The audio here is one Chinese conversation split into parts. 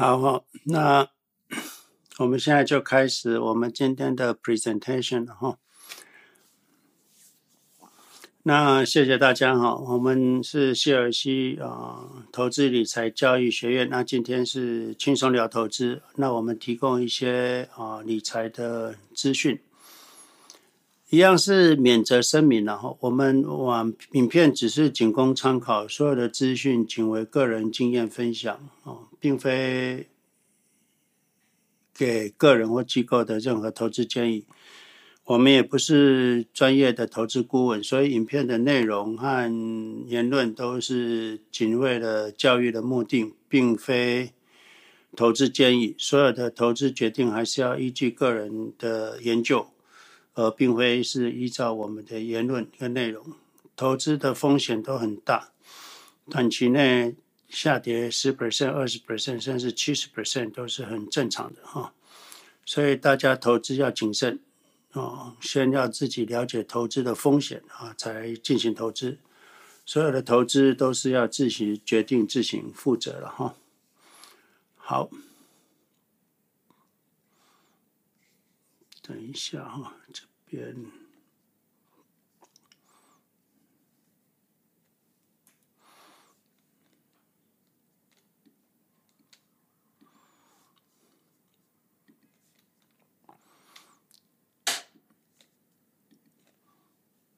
好，那我们现在就开始我们今天的 presentation 了哈。那谢谢大家哈，我们是谢尔西啊投资理财教育学院。那今天是轻松聊投资，那我们提供一些啊理财的资讯，一样是免责声明，然后我们往影片只是仅供参考，所有的资讯仅为个人经验分享哦，并非给个人或机构的任何投资建议。我们也不是专业的投资顾问，所以影片的内容和言论都是仅为了教育的目的，并非投资建议。所有的投资决定还是要依据个人的研究，而并非是依照我们的言论跟内容。投资的风险都很大，短期内下跌十 percent、二十 percent 甚至七十 percent 都是很正常的哈。所以大家投资要谨慎。哦，先要自己了解投资的风险啊，才进行投资。所有的投资都是要自行决定、自行负责了哈。好，等一下哈，这边。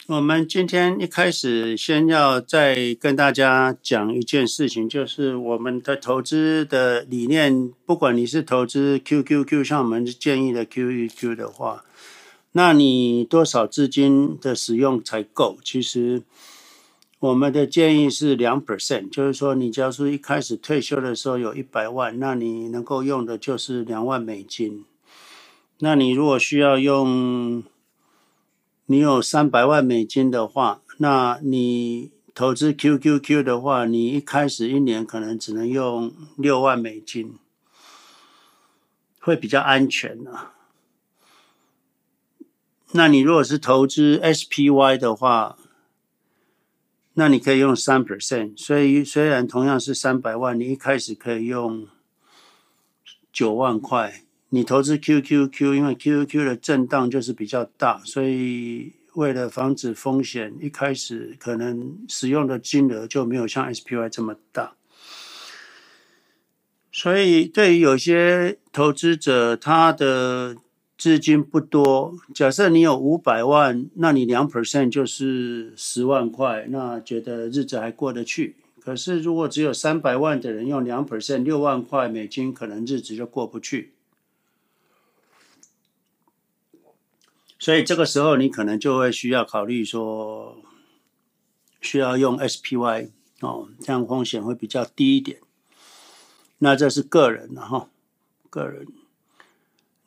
我们今天一开始先要再跟大家讲一件事情，就是我们的投资的理念，不管你是投资 QQQ，像我们建议的 QQQ 的话，那你多少资金的使用才够？其实我们的建议是两 percent，就是说你假如说一开始退休的时候有一百万，那你能够用的就是两万美金。那你如果需要用你有三百万美金的话，那你投资 QQQ 的话，你一开始一年可能只能用六万美金，会比较安全啊。那你如果是投资 SPY 的话，那你可以用三 percent，所以虽然同样是三百万，你一开始可以用九万块。你投资 QQQ，因为 QQQ 的震荡就是比较大，所以为了防止风险，一开始可能使用的金额就没有像 SPY 这么大。所以对于有些投资者，他的资金不多，假设你有五百万，那你两 percent 就是十万块，那觉得日子还过得去。可是如果只有三百万的人用两 percent 六万块美金，可能日子就过不去。所以这个时候，你可能就会需要考虑说，需要用 SPY 哦，这样风险会比较低一点。那这是个人的哈，个人。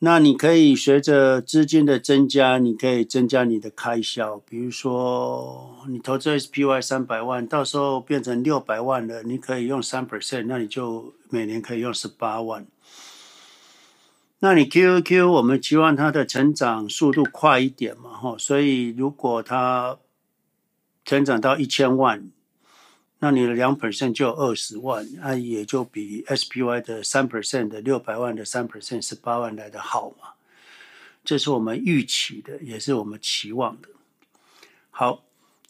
那你可以随着资金的增加，你可以增加你的开销。比如说，你投资 SPY 三百万，到时候变成六百万了，你可以用三 percent，那你就每年可以用十八万。那你 QQ，我们期望它的成长速度快一点嘛，哈，所以如果它成长到一千万，那你的两 percent 就二十万，那也就比 SPY 的三 percent 的六百万的三 percent 十八万来的好嘛，这是我们预期的，也是我们期望的。好，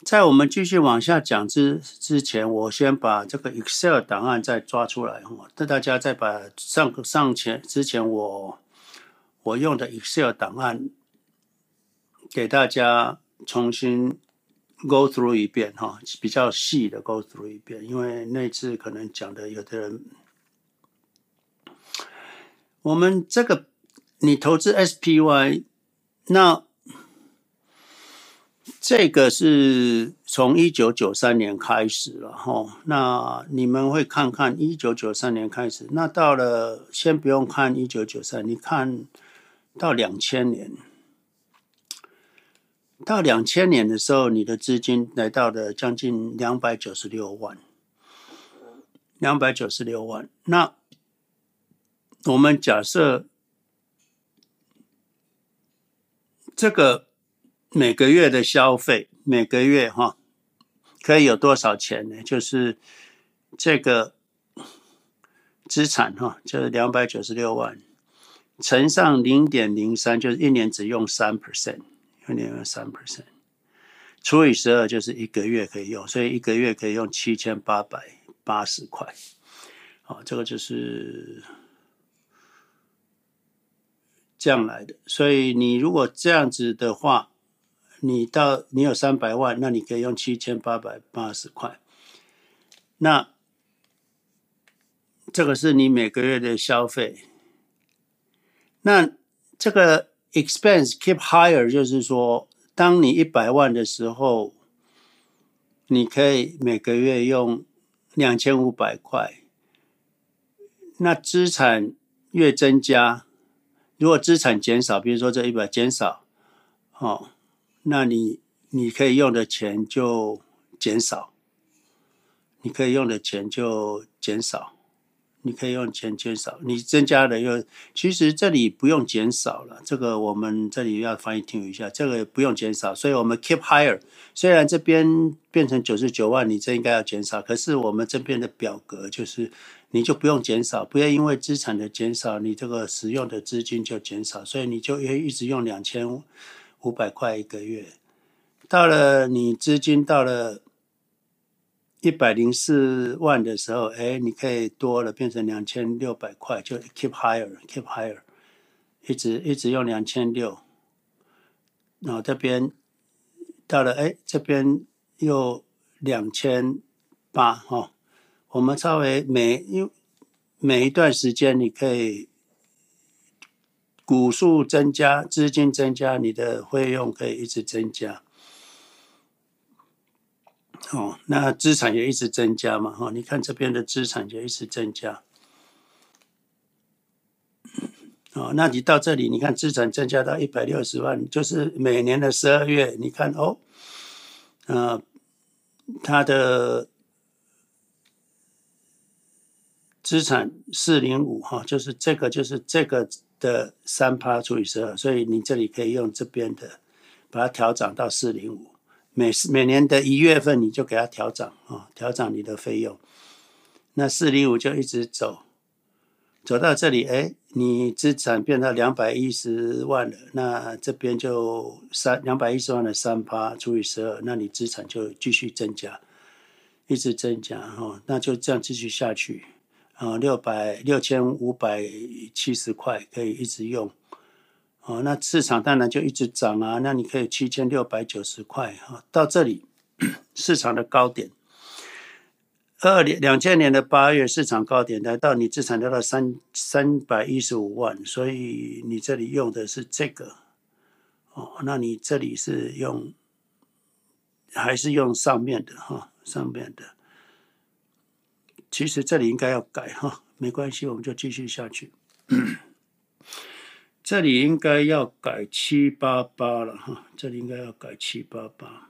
在我们继续往下讲之之前，我先把这个 Excel 档案再抓出来，哈，带大家再把上上前之前我。我用的 Excel 档案给大家重新 go through 一遍哈，比较细的 go through 一遍，因为那次可能讲的有的人，我们这个你投资 SPY，那这个是从一九九三年开始了哈，那你们会看看一九九三年开始，那到了先不用看一九九三，你看。到两千年，到两千年的时候，你的资金来到了将近两百九十六万，两百九十六万。那我们假设这个每个月的消费，每个月哈可以有多少钱呢？就是这个资产哈，就是两百九十六万，乘上零点零三，就是一年只用三 percent，一年用三 percent，除以十二就是一个月可以用，所以一个月可以用七千八百八十块，好，这个就是这样来的。所以你如果这样子的话，你到你有三百万，那你可以用七千八百八十块，那。这个是你每个月的消费，那这个 expense keep higher 就是说，当你一百万的时候，你可以每个月用两千五百块。那资产越增加，如果资产减少，比如说这一百减少，哦，那你你可以用的钱就减少，你可以用的钱就减少。你可以用钱减少，你增加的又其实这里不用减少了，这个我们这里要翻译听一下，这个不用减少，所以我们 keep higher。虽然这边变成九十九万，你这应该要减少，可是我们这边的表格就是你就不用减少，不要因为资产的减少，你这个使用的资金就减少，所以你就一直用两千五百块一个月，到了你资金到了。一百零四万的时候，哎，你可以多了，变成两千六百块，就 keep higher，keep higher，一直一直用两千六，然后这边到了，哎，这边又两千八哈。我们稍微每因每一段时间，你可以股数增加，资金增加，你的费用可以一直增加。哦，那资产也一直增加嘛，哈、哦，你看这边的资产就一直增加，哦，那你到这里，你看资产增加到一百六十万，就是每年的十二月，你看哦，呃，它的资产四零五哈，就是这个就是这个的三趴除以十二，所以你这里可以用这边的把它调涨到四零五。每每年的一月份，你就给它调涨啊，调涨你的费用。那四零五就一直走，走到这里，哎，你资产变到两百一十万了，那这边就三两百一十万的三趴除以十二，那你资产就继续增加，一直增加哈，那就这样继续下去啊，六百六千五百七十块可以一直用。哦，那市场当然就一直涨啊。那你可以七千六百九十块哈，到这里市场的高点，二零两千年的八月市场高点来到你资产达到三三百一十五万，所以你这里用的是这个哦。那你这里是用还是用上面的哈？上面的，其实这里应该要改 哈，没关系，我们就继续下去。这里应该要改七八八了哈，这里应该要改七八八，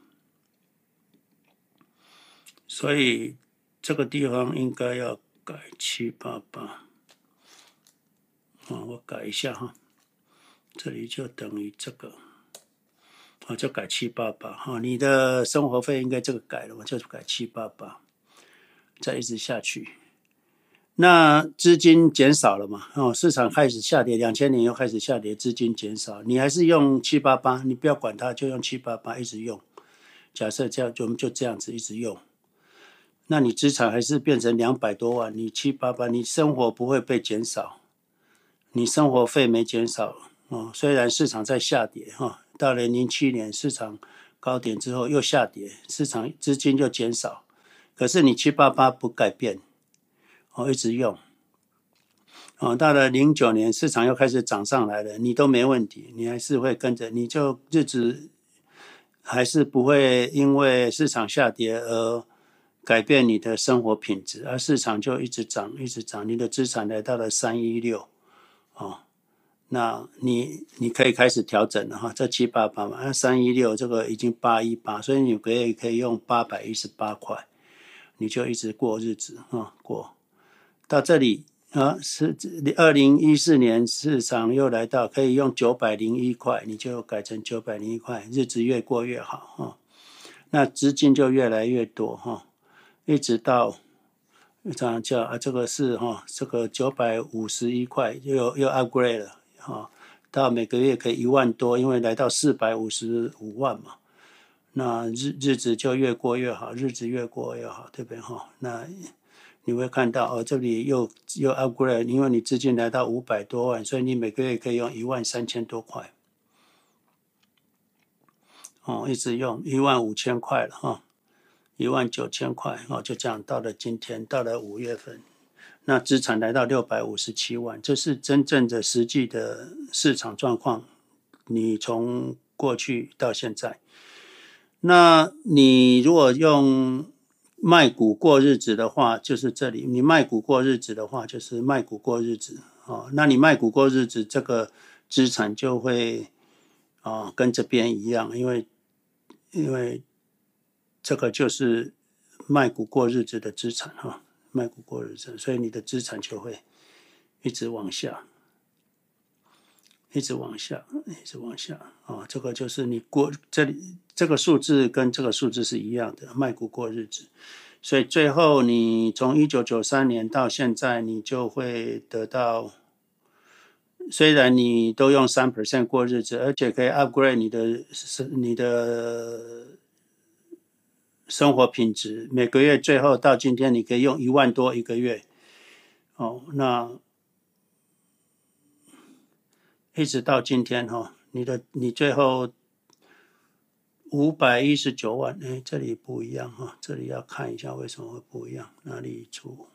所以这个地方应该要改七八八。啊，我改一下哈，这里就等于这个，啊，就改七八八哈。你的生活费应该这个改了，我就改七八八，再一直下去。那资金减少了嘛？哦，市场开始下跌，两千年又开始下跌，资金减少，你还是用七八八，你不要管它，就用七八八一直用。假设这样，就我们就这样子一直用。那你资产还是变成两百多万，你七八八，你生活不会被减少，你生活费没减少哦。虽然市场在下跌哈，到了零七年市场高点之后又下跌，市场资金就减少，可是你七八八不改变。哦一直用，哦，到了零九年市场又开始涨上来了，你都没问题，你还是会跟着，你就日子还是不会因为市场下跌而改变你的生活品质，而市场就一直涨，一直涨，你的资产来到了三一六，哦，那你你可以开始调整了哈，这七八八嘛，那三一六这个已经八一八，所以你可以可以用八百一十八块，你就一直过日子啊，过。到这里啊，是二零一四年市场又来到可以用九百零一块，你就改成九百零一块，日子越过越好哈。那资金就越来越多哈，一直到这样叫啊，这个是哈，这个九百五十一块又又 upgrade 了哈，到每个月可以一万多，因为来到四百五十五万嘛，那日日子就越过越好，日子越过越好，对不对哈？那你会看到哦，这里又又 upgrade，因为你资金来到五百多万，所以你每个月可以用一万三千多块，哦，一直用一万五千块了哈。一万九千块哦，就这样到了今天，到了五月份，那资产来到六百五十七万，这是真正的实际的市场状况。你从过去到现在，那你如果用卖股过日子的话，就是这里。你卖股过日子的话，就是卖股过日子哦。那你卖股过日子，这个资产就会啊跟这边一样，因为因为。这个就是卖股过日子的资产哈，卖股过日子，所以你的资产就会一直往下，一直往下，一直往下啊。这个就是你过这里这个数字跟这个数字是一样的，卖股过日子，所以最后你从一九九三年到现在，你就会得到，虽然你都用三 percent 过日子，而且可以 upgrade 你的是你的。生活品质每个月最后到今天，你可以用一万多一个月，哦，那一直到今天哈、哦，你的你最后五百一十九万，哎，这里不一样哈、哦，这里要看一下为什么会不一样，哪里出？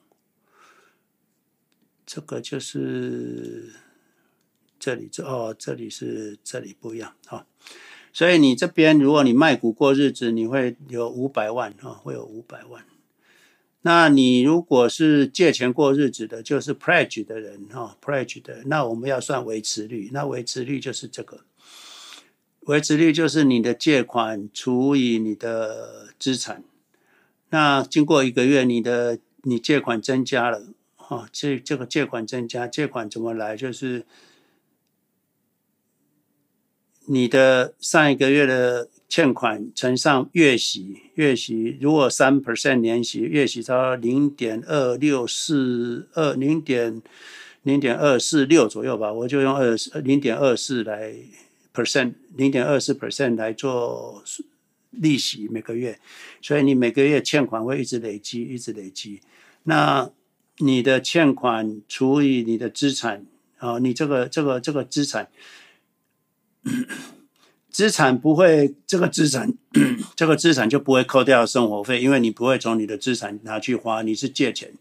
这个就是这里这哦，这里是这里不一样哈。哦所以你这边，如果你卖股过日子，你会有五百万啊，会有五百万。那你如果是借钱过日子的，就是 pledge 的人哈，pledge 的，那我们要算维持率。那维持率就是这个，维持率就是你的借款除以你的资产。那经过一个月，你的你借款增加了啊，这这个借款增加，借款怎么来？就是。你的上一个月的欠款乘上月息，月息如果三 percent 年息，月息差零点二六四二零点零点二四六左右吧，我就用二零点二四来 percent 零点二四 percent 来做利息每个月，所以你每个月欠款会一直累积，一直累积。那你的欠款除以你的资产啊，你这个这个这个资产。资产不会，这个资产，这个资产就不会扣掉生活费，因为你不会从你的资产拿去花，你是借钱，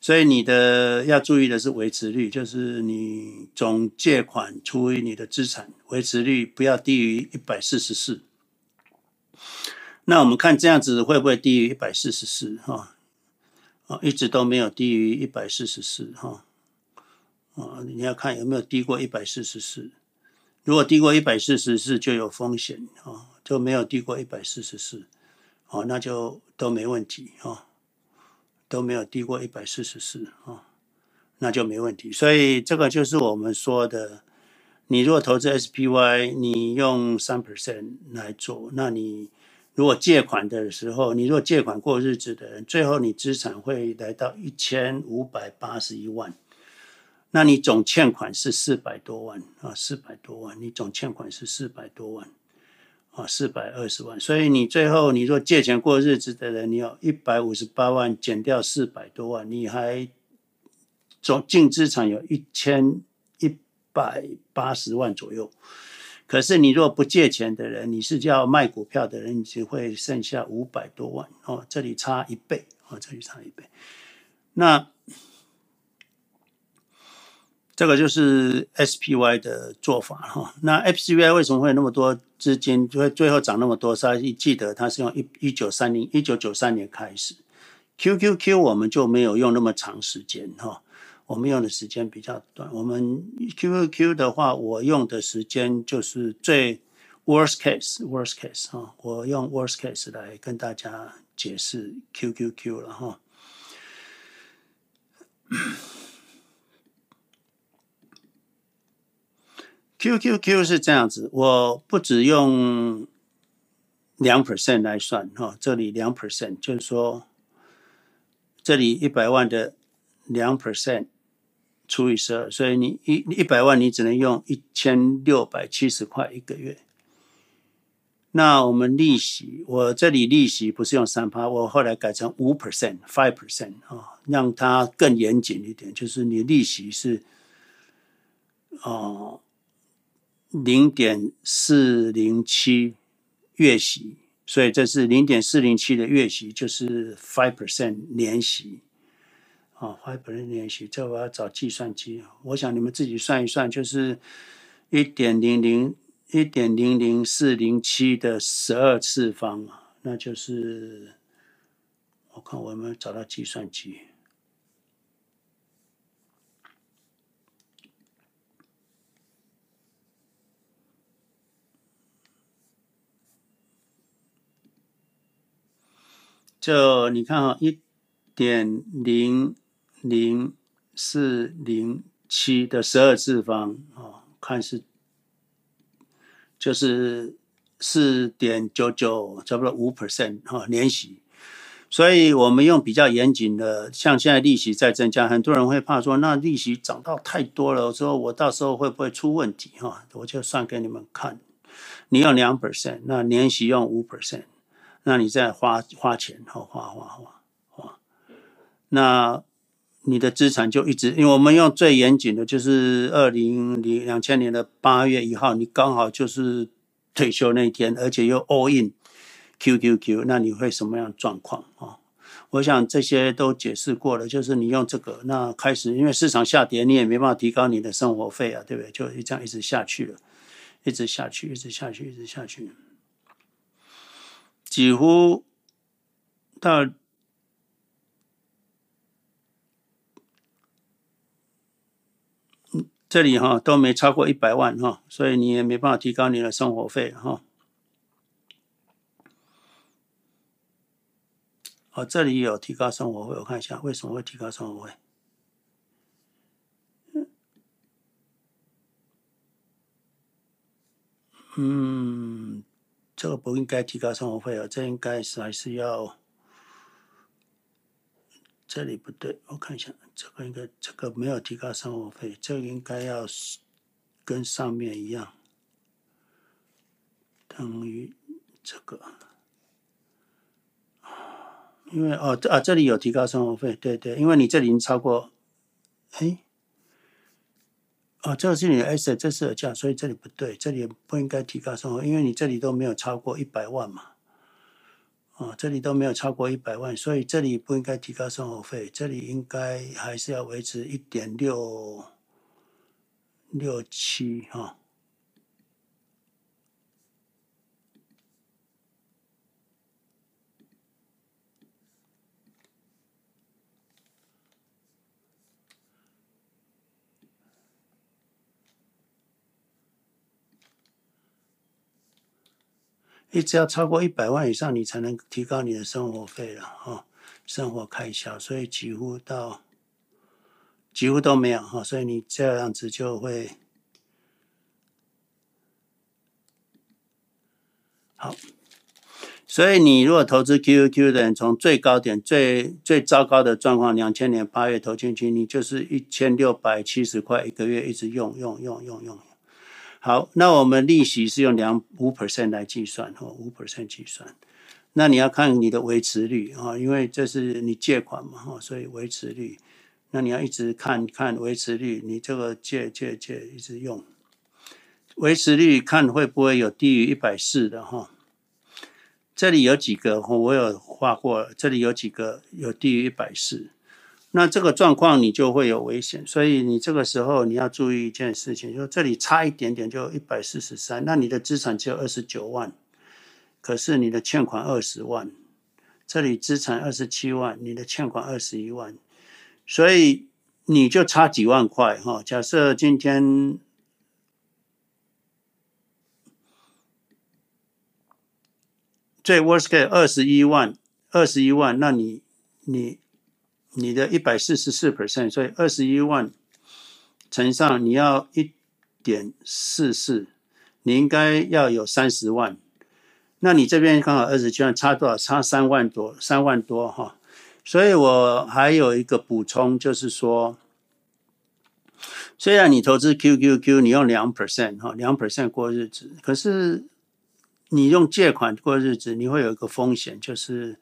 所以你的要注意的是维持率，就是你总借款除以你的资产，维持率不要低于一百四十四。那我们看这样子会不会低于一百四十四？哈，啊，一直都没有低于一百四十四，哈，啊，你要看有没有低过一百四十四。如果低过一百四十四就有风险啊，就没有低过一百四十四，哦，那就都没问题啊，都没有低过一百四十四啊，那就没问题。所以这个就是我们说的，你如果投资 SPY，你用三 percent 来做，那你如果借款的时候，你如果借款过日子的人，最后你资产会来到一千五百八十一万。那你总欠款是四百多万啊，四百多万，你总欠款是四百多万啊，四百二十万。所以你最后你说借钱过日子的人，你有一百五十八万减掉四百多万，你还总净资产有一千一百八十万左右。可是你若不借钱的人，你是叫卖股票的人，你只会剩下五百多万哦，这里差一倍哦，这里差一倍。那。这个就是 SPY 的做法哈。那 SPY 为什么会有那么多资金，就会最后涨那么多？大家记得它是用一一九三零一九九三年开始，QQQ 我们就没有用那么长时间哈。我们用的时间比较短。我们 QQQ 的话，我用的时间就是最 worst case worst case 哈。我用 worst case 来跟大家解释 QQQ 了哈。QQQ 是这样子，我不只用两 percent 来算哈，这里两 percent 就是说，这里一百万的两 percent 除以十二，所以你一一百万你只能用一千六百七十块一个月。那我们利息，我这里利息不是用三趴，我后来改成五 percent、five percent 啊，让它更严谨一点，就是你利息是哦零点四零七月息，所以这是零点四零七的月息，就是 five percent 年息啊，five percent 年息，这我要找计算机，我想你们自己算一算，就是一点零零。一点零零四零七的十二次方，那就是我看我有没有找到计算机。就你看啊，一点零零四零七的十二次方啊，看是。就是四点九九，差不多五 percent 哈年息，所以我们用比较严谨的，像现在利息在增加，很多人会怕说，那利息涨到太多了，我说我到时候会不会出问题哈？我就算给你们看，你用两 percent，那年息用五 percent，那你再花花钱，花花花花，那。你的资产就一直，因为我们用最严谨的，就是二零零两千年的八月一号，你刚好就是退休那一天，而且又 all in QQQ，那你会什么样状况啊？我想这些都解释过了，就是你用这个，那开始因为市场下跌，你也没办法提高你的生活费啊，对不对？就这样一直下去了，一直下去，一直下去，一直下去，几乎到。这里哈都没超过一百万哈，所以你也没办法提高你的生活费哈。哦，这里有提高生活费，我看一下为什么会提高生活费。嗯，这个不应该提高生活费啊，这应该是还是要。这里不对，我看一下，这个应该这个没有提高生活费，这个应该要跟上面一样，等于这个，因为哦这啊这里有提高生活费，对对，因为你这里已经超过，哎，哦这个是你的 S，这是有价，所以这里不对，这里不应该提高生活，因为你这里都没有超过一百万嘛。哦，这里都没有超过一百万，所以这里不应该提高生活费，这里应该还是要维持一点六六七哈。一直要超过一百万以上，你才能提高你的生活费了哈，生活开销，所以几乎到几乎都没有哈，所以你这样子就会好。所以你如果投资 QQQ 的人，从最高点最最糟糕的状况，两千年八月投进去，你就是一千六百七十块一个月，一直用用用用用。好，那我们利息是用两五 percent 来计算，哦，五 percent 计算。那你要看你的维持率啊，因为这是你借款嘛，哈，所以维持率，那你要一直看看维持率，你这个借借借一直用，维持率看会不会有低于一百四的哈。这里有几个，我有画过，这里有几个有低于一百四。那这个状况你就会有危险，所以你这个时候你要注意一件事情，就这里差一点点就一百四十三，那你的资产只有二十九万，可是你的欠款二十万，这里资产二十七万，你的欠款二十一万，所以你就差几万块哈。假设今天最 worst case 二十一万，二十一万，那你你。你的一百四十四 percent，所以二十一万乘上你要一点四四，你应该要有三十万。那你这边刚好二十七万，差多少？差三万多，三万多哈。所以我还有一个补充，就是说，虽然你投资 QQQ，你用两 percent 哈，两 percent 过日子，可是你用借款过日子，你会有一个风险，就是，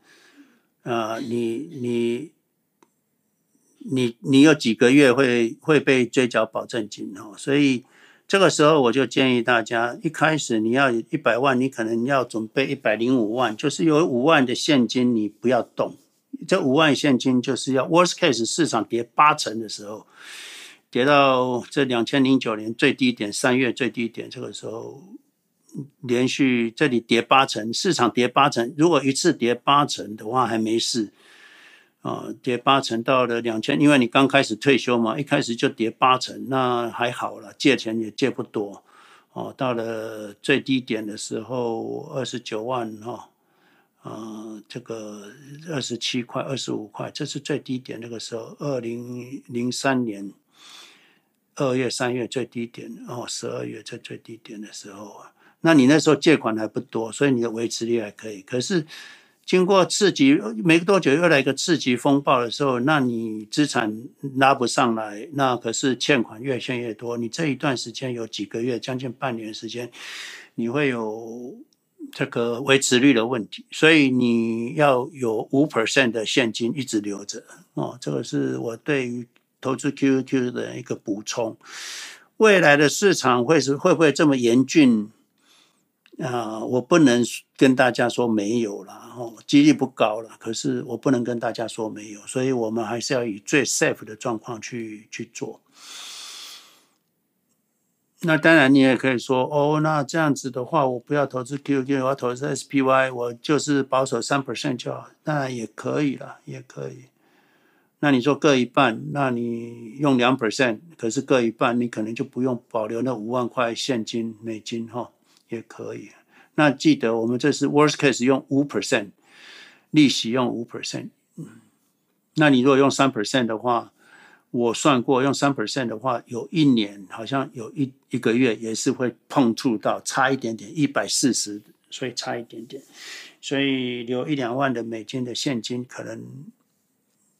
呃，你你你你有几个月会会被追缴保证金哈，所以。这个时候我就建议大家，一开始你要一百万，你可能要准备一百零五万，就是有五万的现金，你不要动。这五万现金就是要 worst case 市场跌八成的时候，跌到这两千零九年最低点，三月最低点，这个时候连续这里跌八成，市场跌八成，如果一次跌八成的话还没事。啊，跌八成到了两千，因为你刚开始退休嘛，一开始就跌八成，那还好了，借钱也借不多。哦，到了最低点的时候，二十九万哈，啊，这个二十七块、二十五块，这是最低点。那个时候，二零零三年二月、三月最低点，哦，十二月在最低点的时候啊，那你那时候借款还不多，所以你的维持率还可以。可是。经过刺激，没多久又来一个刺激风暴的时候，那你资产拉不上来，那可是欠款越欠越多。你这一段时间有几个月，将近半年时间，你会有这个维持率的问题，所以你要有五 percent 的现金一直留着哦。这个是我对于投资 QQQ 的一个补充。未来的市场会是会不会这么严峻？啊、我不能跟大家说没有了，哦，几率不高了。可是我不能跟大家说没有，所以我们还是要以最 safe 的状况去去做。那当然，你也可以说，哦，那这样子的话，我不要投资 QQ，我要投资 SPY，我就是保守三 percent 就好，当然也可以了，也可以。那你说各一半，那你用两 percent，可是各一半，你可能就不用保留那五万块现金美金，哈、哦。也可以，那记得我们这是 worst case 用五 percent 利息用五 percent，那你如果用三 percent 的话，我算过用三 percent 的话，有一年好像有一一个月也是会碰触到差一点点一百四十，所以差一点点，所以留一两万的美金的现金可能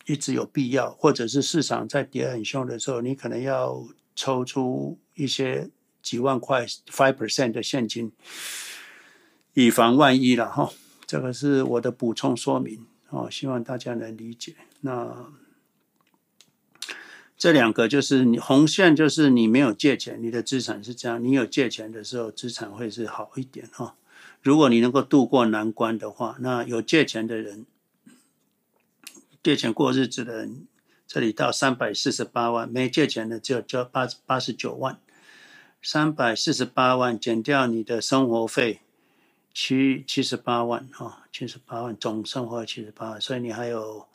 一直有必要，或者是市场在跌很凶的时候，你可能要抽出一些。几万块，five percent 的现金，以防万一了哈。这个是我的补充说明哦，希望大家能理解。那这两个就是你红线，就是你没有借钱，你的资产是这样；你有借钱的时候，资产会是好一点哈。如果你能够度过难关的话，那有借钱的人，借钱过日子的人，这里到三百四十八万；没借钱的只有交八八十九万。三百四十八万减掉你的生活费，七七十八万哈，七十八万总生活七十八万，所以你还有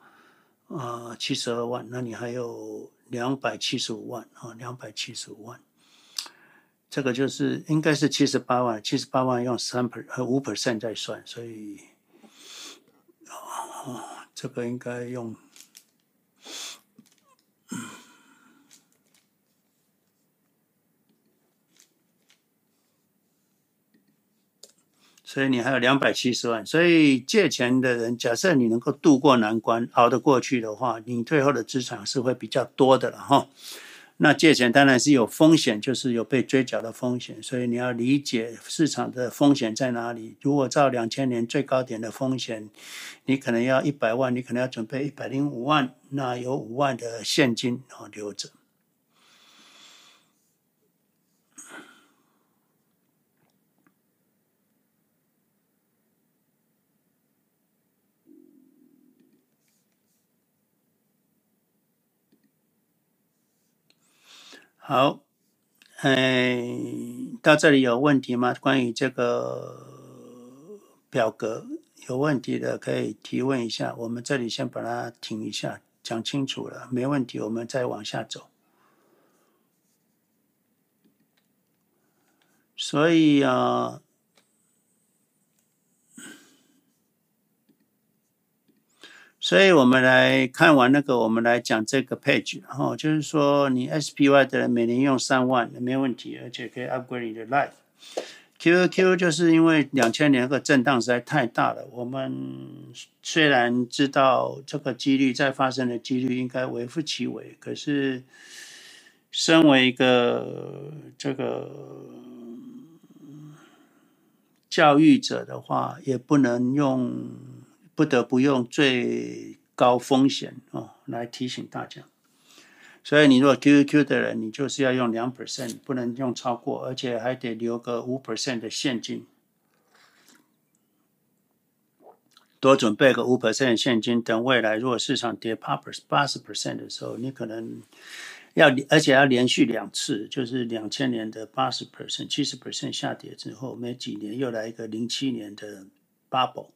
啊七十二万，那你还有两百七十五万啊，两百七十五万，这个就是应该是七十八万，七十八万用三 per 和五 percent 再算，所以啊，这个应该用。所以你还有两百七十万，所以借钱的人，假设你能够度过难关，熬得过去的话，你最后的资产是会比较多的了哈。那借钱当然是有风险，就是有被追缴的风险，所以你要理解市场的风险在哪里。如果照两千年最高点的风险，你可能要一百万，你可能要准备一百零五万，那有五万的现金啊留着。好，哎，到这里有问题吗？关于这个表格有问题的可以提问一下。我们这里先把它停一下，讲清楚了，没问题，我们再往下走。所以啊。所以我们来看完那个，我们来讲这个 page，然后就是说，你 SPY 的人每年用三万没问题，而且可以 upgrade 你的 life。QQQ 就是因为两千年那个震荡实在太大了。我们虽然知道这个几率再发生的几率应该微乎其微，可是身为一个这个教育者的话，也不能用不得不用最高风险哦来提醒大家。所以你如果 QQQ 的人，你就是要用两 percent，不能用超过，而且还得留个五 percent 的现金，多准备个五 percent 现金，等未来如果市场跌八八十 percent 的时候，你可能要，而且要连续两次，就是两千年的八十 percent、七十 percent 下跌之后，没几年又来一个零七年的 bubble，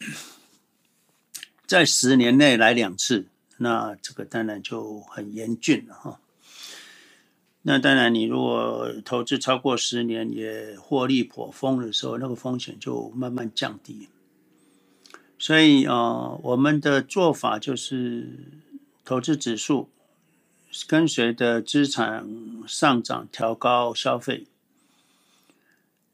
在十年内来两次。那这个当然就很严峻了哈。那当然，你如果投资超过十年也获利颇丰的时候，那个风险就慢慢降低。所以啊、我们的做法就是投资指数，跟随着资产上涨调高消费。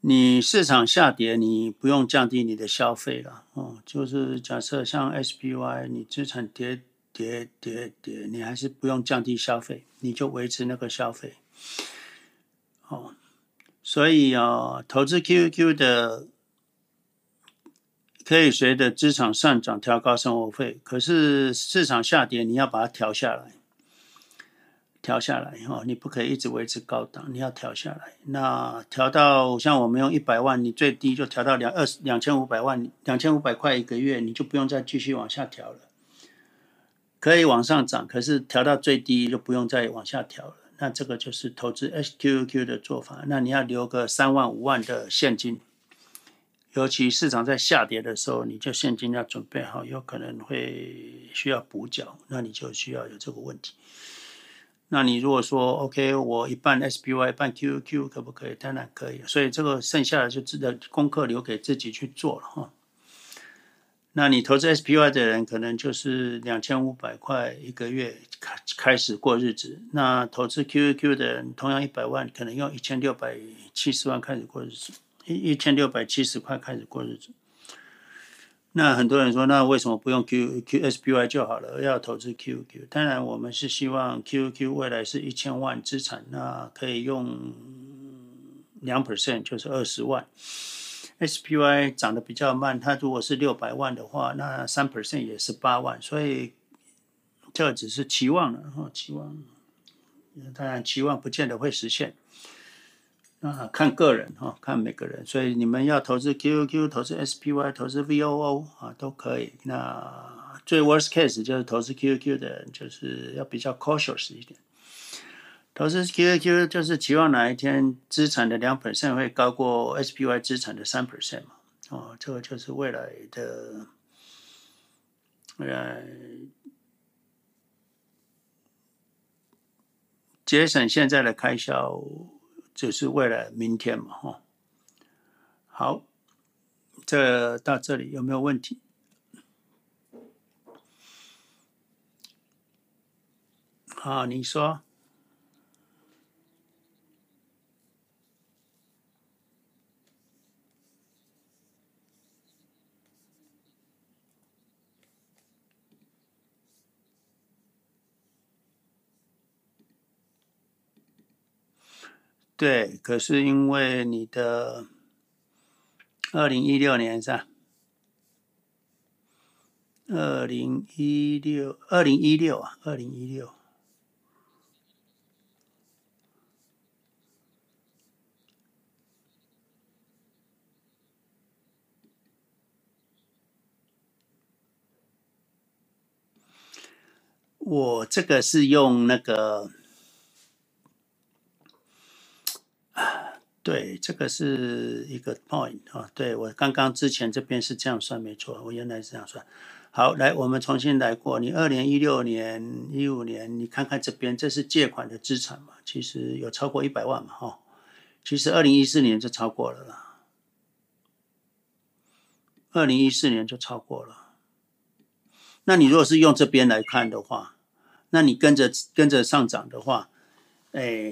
你市场下跌，你不用降低你的消费了哦。就是假设像 SPY，你资产跌。跌跌跌，你还是不用降低消费，你就维持那个消费。哦，所以啊、哦，投资 QQQ 的可以随着资产上涨调高生活费，可是市场下跌，你要把它调下来，调下来哦，你不可以一直维持高档，你要调下来。那调到像我们用一百万，你最低就调到两二两千五百万，两千五百块一个月，你就不用再继续往下调了。可以往上涨，可是调到最低就不用再往下调了。那这个就是投资 S Q Q 的做法。那你要留个三万五万的现金，尤其市场在下跌的时候，你就现金要准备好，有可能会需要补缴，那你就需要有这个问题。那你如果说 OK，我一半 SPY 一半 QQQ 可不可以？当然可以。所以这个剩下的就值得功课留给自己去做了哈。那你投资 SPY 的人，可能就是两千五百块一个月开开始过日子。那投资 QQQ 的人，同样一百万，可能用一千六百七十万开始过日子，一一千六百七十块开始过日子。那很多人说，那为什么不用 QQ SPY 就好了？要投资 Q Q 当然，我们是希望 QQQ 未来是一千万资产，那可以用两 percent，就是二十万。SPY 涨得比较慢，它如果是六百万的话，那三 percent 也是八万，所以这只是期望了哈，期望。当然，期望不见得会实现，那看个人哈，看每个人。所以你们要投资 QQQ、投资 SPY、投资 VOO 啊，都可以。那最 worst case 就是投资 QQQ 的人，就是要比较 cautious 一点。投资 QQQ 就是期望哪一天资产的两 percent 会高过 SPY 资产的三 percent 嘛？哦，这个就是未来的，呃，节省现在的开销，只是为了明天嘛？哈，好，这到这里有没有问题？好，你说。对，可是因为你的二零一六年是吧？二零一六，二零一六啊，二零一六。我这个是用那个。啊对，这个是一个 point 啊。对，我刚刚之前这边是这样算没错，我原来是这样算。好，来，我们重新来过。你二零一六年、一五年，你看看这边，这是借款的资产嘛？其实有超过一百万嘛？哈，其实二零一四年就超过了啦。二零一四年就超过了。那你如果是用这边来看的话，那你跟着跟着上涨的话。哎，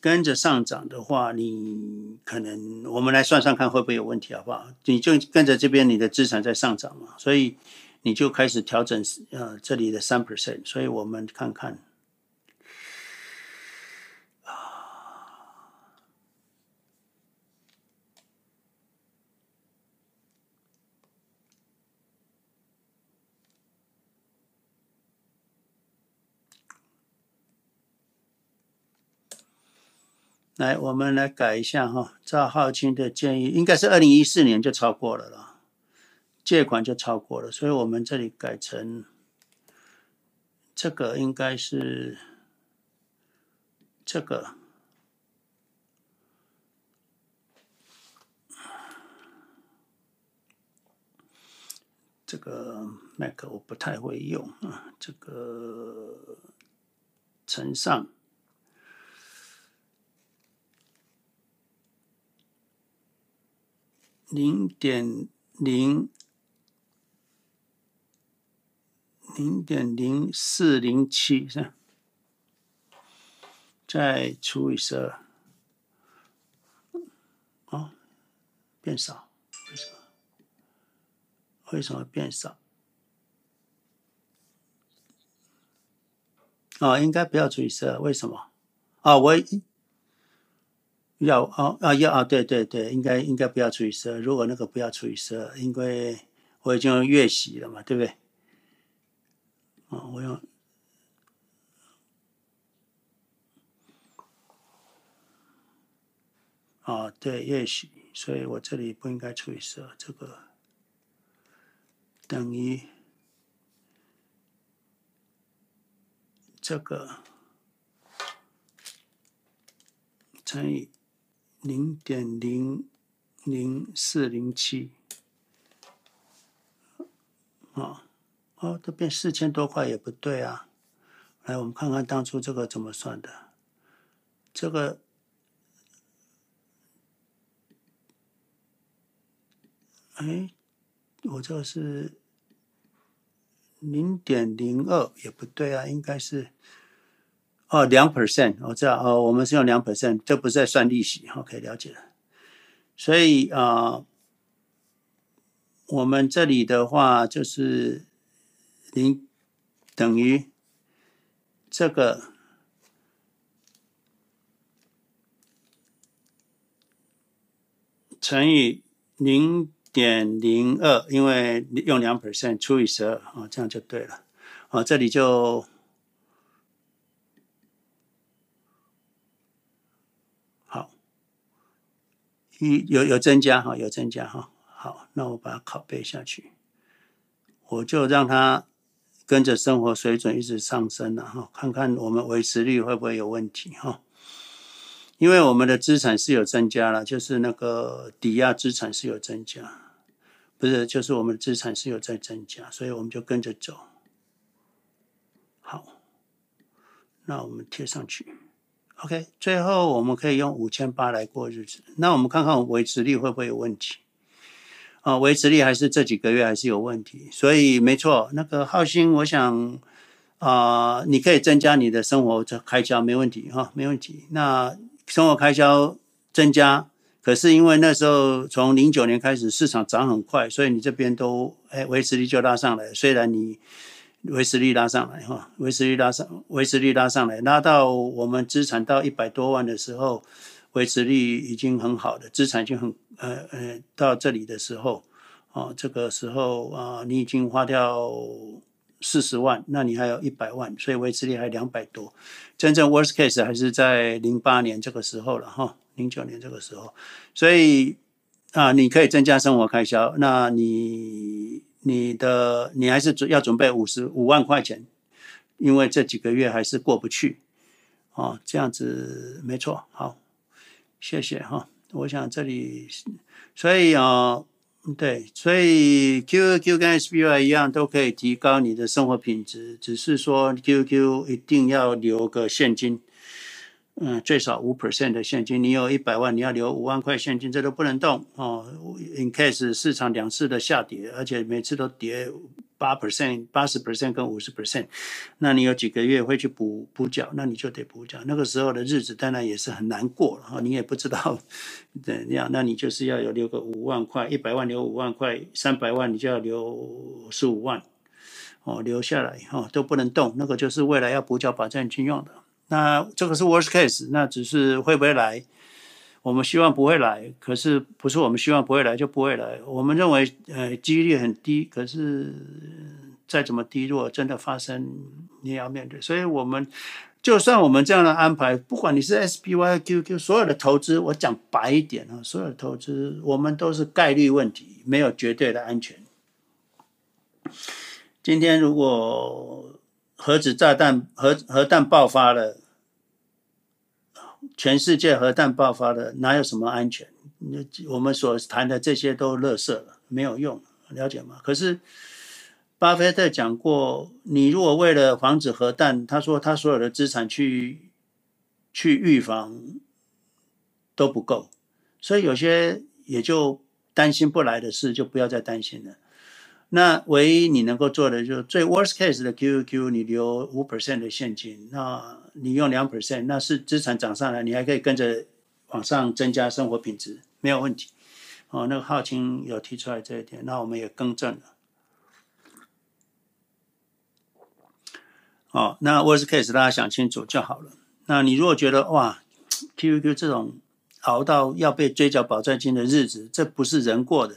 跟着上涨的话，你可能我们来算算看会不会有问题，好不好？你就跟着这边你的资产在上涨嘛，所以你就开始调整呃这里的三 percent，所以我们看看。来，我们来改一下哈。赵浩清的建议应该是二零一四年就超过了啦，借款就超过了，所以我们这里改成这个应该是这个这个 Mac 我不太会用啊，这个乘上。零点零零点零四零七是？再除以十二，哦，变少，为什么？为什么变少？哦，应该不要除以十二，为什么？啊、哦，我。要啊啊要啊！对对对，应该应该不要除以十二。如果那个不要除以十二，因为我已经用月息了嘛，对不对？啊，我用啊，对月息，所以我这里不应该除以十二。这个等于这个乘以。零点零零四零七，啊，哦，都变四千多块也不对啊！来，我们看看当初这个怎么算的。这个，哎，我这个是零点零二也不对啊，应该是。哦，两 percent，我知道哦，我们是用两 percent，这不是在算利息，OK，了解了。所以啊、我们这里的话就是零等于这个乘以零点零二，因为用两 percent 除以十二，啊，这样就对了。啊，这里就。有有增加哈，有增加哈。好，那我把它拷贝下去，我就让它跟着生活水准一直上升了哈，看看我们维持率会不会有问题哈。因为我们的资产是有增加了，就是那个抵押资产是有增加，不是，就是我们的资产是有在增加，所以我们就跟着走。好，那我们贴上去。OK，最后我们可以用五千八来过日子。那我们看看维持率会不会有问题？啊，维持率还是这几个月还是有问题。所以没错，那个浩鑫，我想啊、你可以增加你的生活开销，没问题哈、没问题。那生活开销增加，可是因为那时候从零九年开始市场涨很快，所以你这边都哎维持率就拉上来。虽然你。维持率拉上来哈，维持率拉上，维持率拉上来，拉到我们资产到一百多万的时候，维持率已经很好的，资产已经很呃呃到这里的时候，哦，这个时候啊、你已经花掉四十万，那你还有一百万，所以维持率还两百多。真正 worst case 还是在零八年这个时候了哈，零九年这个时候，所以啊，你可以增加生活开销，那你。你的你还是准要准备五十五万块钱，因为这几个月还是过不去，哦，这样子没错，好，谢谢哈。我想这里，所以啊、哦，对，所以 Q Q 跟 SPY 一样都可以提高你的生活品质，只是说 Q Q 一定要留个现金，嗯，最少五 percent 的现金，你有一百万，你要留五万块现金，这都不能动哦。In case 市场两次的下跌，而且每次都跌八 percent、八十 percent 跟五十 percent，那你有几个月会去补补缴，那你就得补缴。那个时候的日子当然也是很难过了哈，你也不知道怎样，那你就是要有留个五万块，一百万留五万块，三百万你就要留十五万哦，留下来哈都不能动，那个就是未来要补缴保证金用的。那这个是 worst case，那只是会不会来？我们希望不会来，可是不是我们希望不会来就不会来。我们认为，呃，几率很低，可是再怎么低，如果真的发生，你也要面对。所以，我们就算我们这样的安排，不管你是 SPY、QQ，所有的投资，我讲白一点啊，所有的投资，我们都是概率问题，没有绝对的安全。今天如果核子炸弹、核核弹爆发了。全世界核弹爆发了，哪有什么安全？我们所谈的这些都垃圾了，没有用，了解吗？可是巴菲特讲过，你如果为了防止核弹，他说他所有的资产去去预防都不够，所以有些也就担心不来的事，就不要再担心了。那唯一你能够做的，就是最 worst case 的 QQQ，你留五 percent 的现金，那你用两 percent，那是资产涨上来，你还可以跟着往上增加生活品质，没有问题。哦，那个浩清有提出来这一点，那我们也更正了。哦，那 worst case 大家想清楚就好了。那你如果觉得哇，QQQ 这种熬到要被追缴保证金的日子，这不是人过的。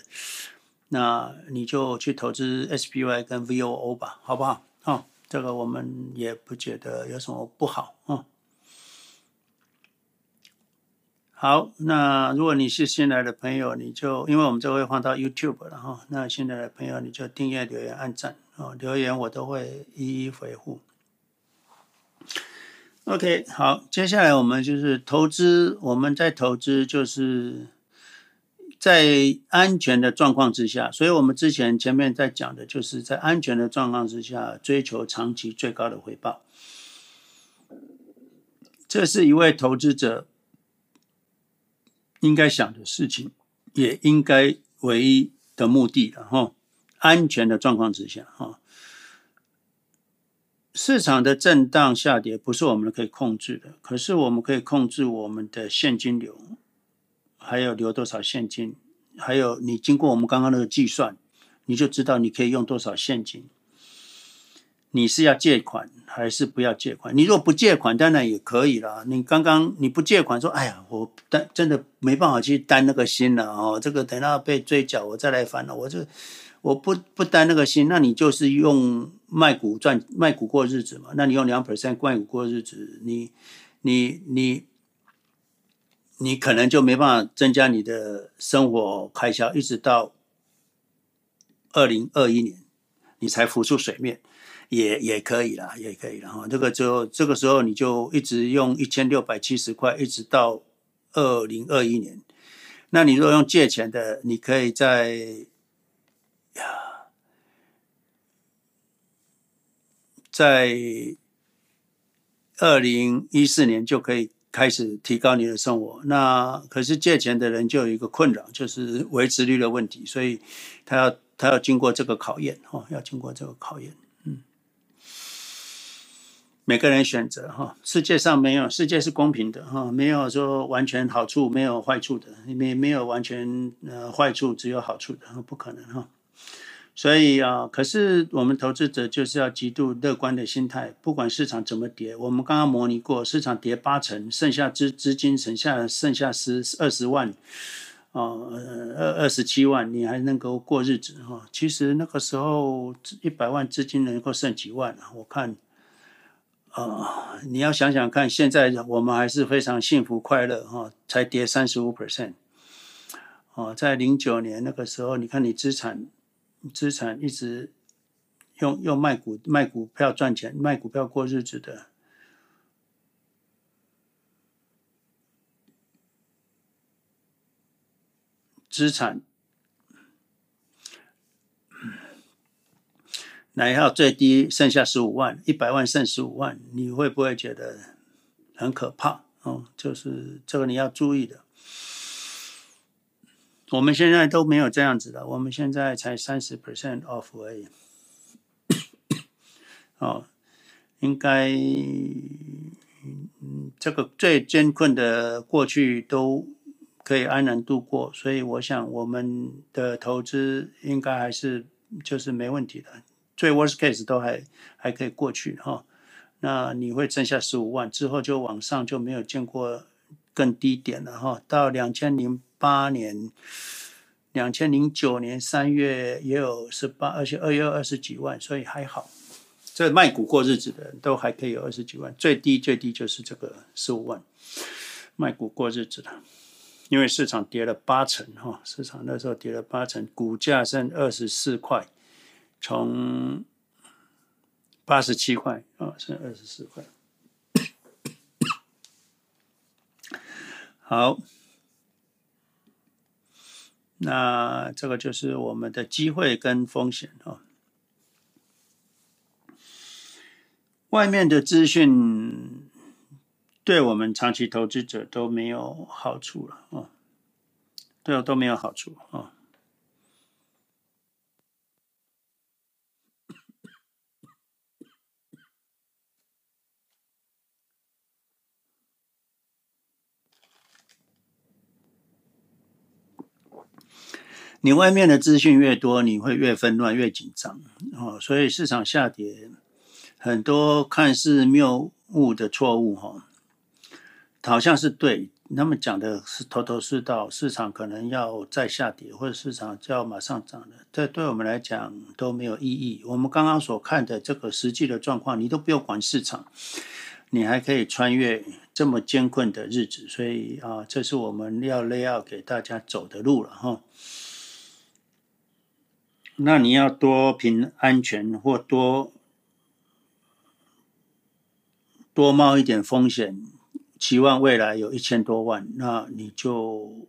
那你就去投资 SPY 跟 VOO 吧，好不好？哦，这个我们也不觉得有什么不好哦。好，那如果你是新来的朋友，你就因为我们这会放到 YouTube 了哈，那新来的朋友你就订阅、留言、按赞哦，留言我都会一一回复。OK，好，接下来我们就是投资，我们在投资就是。在安全的状况之下，所以我们之前前面在讲的就是在安全的状况之下追求长期最高的回报，这是一位投资者应该想的事情，也应该唯一的目的了哈。安全的状况之下哈，市场的震荡下跌不是我们可以控制的，可是我们可以控制我们的现金流。还有留多少现金？还有你经过我们刚刚那个计算，你就知道你可以用多少现金。你是要借款还是不要借款？你如果不借款，当然也可以啦。你刚刚你不借款，说哎呀，我担真的没办法去担那个心了哦。这个等到被追缴，我再来烦了。我就我不不担那个心，那你就是用卖股赚卖股过日子嘛。那你用两 percent 卖股过日子，你你你。你可能就没办法增加你的生活开销，一直到二零二一年，你才浮出水面，也也可以啦，也可以啦。哈，这个就这个时候你就一直用一千六百七十块，一直到二零二一年。那你如果用借钱的，你可以在呀，在二零一四年就可以。开始提高你的生活，那可是借钱的人就有一个困扰，就是维持率的问题，所以他要他要经过这个考验哦，要经过这个考验。嗯，每个人选择哈，世界上没有，世界是公平的哈，没有说完全好处没有坏处的，没没有完全呃坏处只有好处的，不可能哈。所以啊，可是我们投资者就是要极度乐观的心态，不管市场怎么跌，我们刚刚模拟过，市场跌八成，剩下资资金剩下剩下十二十万，哦，二二十七万，你还能够过日子哈？其实那个时候一百万资金能够剩几万啊？我看，啊，你要想想看，现在我们还是非常幸福快乐哈，才跌三十五 percent，哦，在零九年那个时候，你看你资产。资产一直用用卖股卖股票赚钱，卖股票过日子的资产，哪一号最低剩下十五万，一百万剩十五万，你会不会觉得很可怕哦，就是这个你要注意的。我们现在都没有这样子的，我们现在才三十 percent off 而已。哦，应该，这个最艰困的过去都可以安然度过，所以我想我们的投资应该还是就是没问题的，最 worst case 都还还可以过去哈、哦。那你会剩下十五万之后就往上就没有见过更低点了哈、哦，到两千零八年、两千零九年三月也有十八，而且二月二十几万，所以还好。这卖股过日子的人都还可以有二十几万，最低最低就是这个十五万，卖股过日子的。因为市场跌了八成哈，市场那时候跌了八成，股价剩二十四块，从八十七块啊，剩二十四块。好，那这个就是我们的机会跟风险哦。外面的资讯对我们长期投资者都没有好处了啊，对，都没有好处啊。你外面的资讯越多，你会越纷乱、越紧张哦。所以市场下跌，很多看似谬误的错误哈，好像是对，他们讲的是头头是道，市场可能要再下跌，或者市场就要马上涨了，这对我们来讲都没有意义。我们刚刚所看的这个实际的状况，你都不用管市场，你还可以穿越这么艰困的日子。所以啊，这是我们要 lay out 给大家走的路了哈。那你要多凭安全或多多冒一点风险，期望未来有一千多万，那你就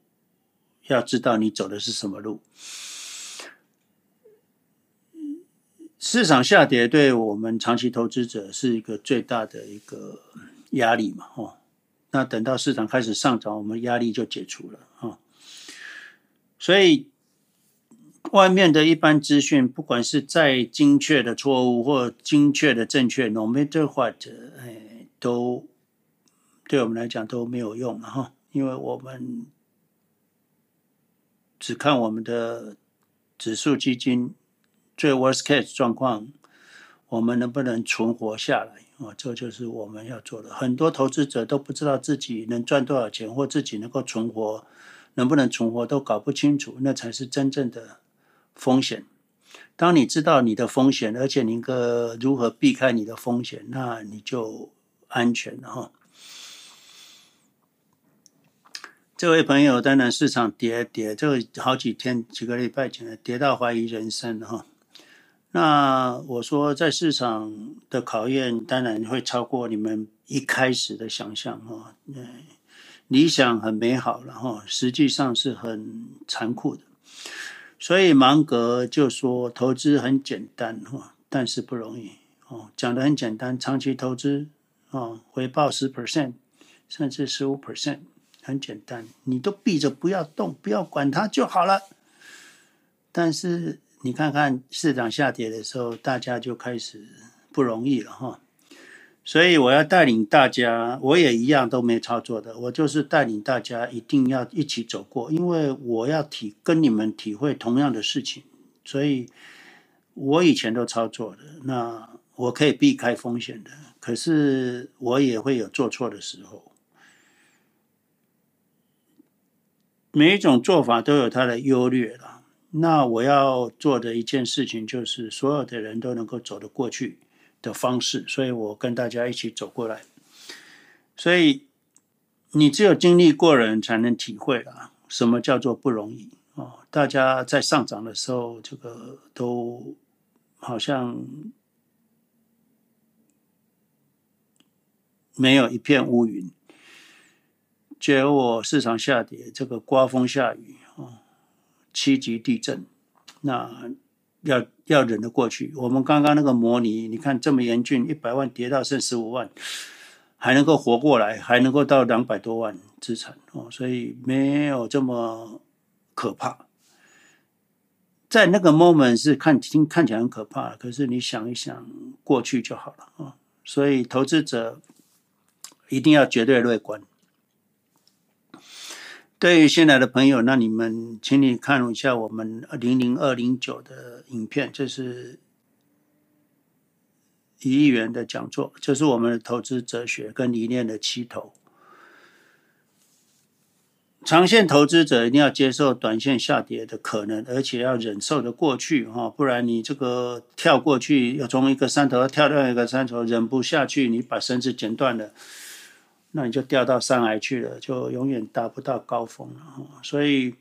要知道你走的是什么路。市场下跌对我们长期投资者是一个最大的一个压力嘛，哦，那等到市场开始上涨，我们压力就解除了啊，所以。外面的一般资讯，不管是再精确的错误或精确的正确，no matter what，哎，都对我们来讲都没有用哈，因为我们只看我们的指数基金最 worst case 状况，我们能不能存活下来啊？这就是我们要做的。很多投资者都不知道自己能赚多少钱，或自己能够存活，能不能存活都搞不清楚，那才是真正的。风险，当你知道你的风险，而且你个如何避开你的风险，那你就安全了哈。这位朋友，当然市场跌跌，这个好几天几个礼拜前跌到怀疑人生哈。那我说，在市场的考验，当然会超过你们一开始的想象哈。理想很美好然后，实际上是很残酷的。所以芒格就说，投资很简单哈，但是不容易哦。讲得很简单，长期投资啊，回报十 percent，甚至十五 percent，很简单，你都闭着不要动，不要管它就好了。但是你看看市场下跌的时候，大家就开始不容易了哈。所以我要带领大家，我也一样都没操作的，我就是带领大家一定要一起走过，因为我要体跟你们体会同样的事情，所以我以前都操作的，那我可以避开风险的，可是我也会有做错的时候，每一种做法都有它的优劣了，那我要做的一件事情就是所有的人都能够走得过去。的方式，所以我跟大家一起走过来。所以你只有经历过人，才能体会啊，什么叫做不容易哦。大家在上涨的时候，这个都好像没有一片乌云。结果市场下跌，这个刮风下雨啊，七级地震，那。要要忍得过去。我们刚刚那个模拟，你看这么严峻，一百万跌到剩十五万，还能够活过来，还能够到两百多万资产哦，所以没有这么可怕。在那个 moment 是看听看起来很可怕，可是你想一想过去就好了啊。所以投资者一定要绝对乐观。对于新来的朋友，那你们请你看一下我们零零二零九的影片，这是。一亿元的讲座，这是我们的投资哲学跟理念的起头。长线投资者一定要接受短线下跌的可能，而且要忍受的过去哈，不然你这个跳过去，要从一个山头跳到一个山头，忍不下去，你把绳子剪断了，那你就掉到山崖去了，就永远达不到高峰了。所以。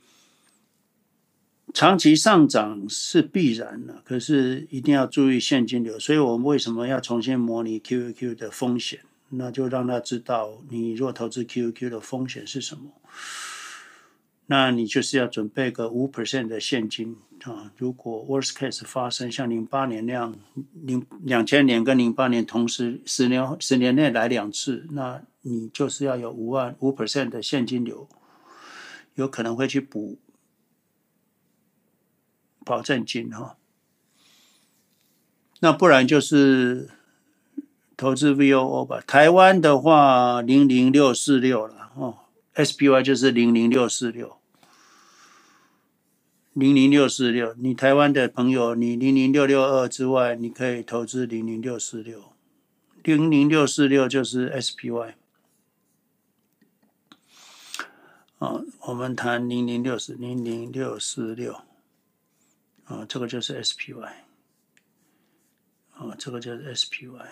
长期上涨是必然的，可是一定要注意现金流。所以我们为什么要重新模拟 QQQ 的风险？那就让他知道，你若投资 QQQ 的风险是什么。那你就是要准备个五 percent 的现金啊。如果 worst case 发生，像零八年那样，零两千年跟零八年同时十年十年内来两次，那你就是要有五万五 percent 的现金流，有可能会去补。保证金哈，那不然就是投资 VOO 吧。台湾的话，零零六四六了哦，SPY 就是零零六四六，零零六四六。你台湾的朋友，你零零六六二之外，你可以投资零零六四六，零零六四六就是 SPY。啊，我们谈零零六四零零六四六。啊、这个就是 SPY，啊、哦，这个就是 SPY。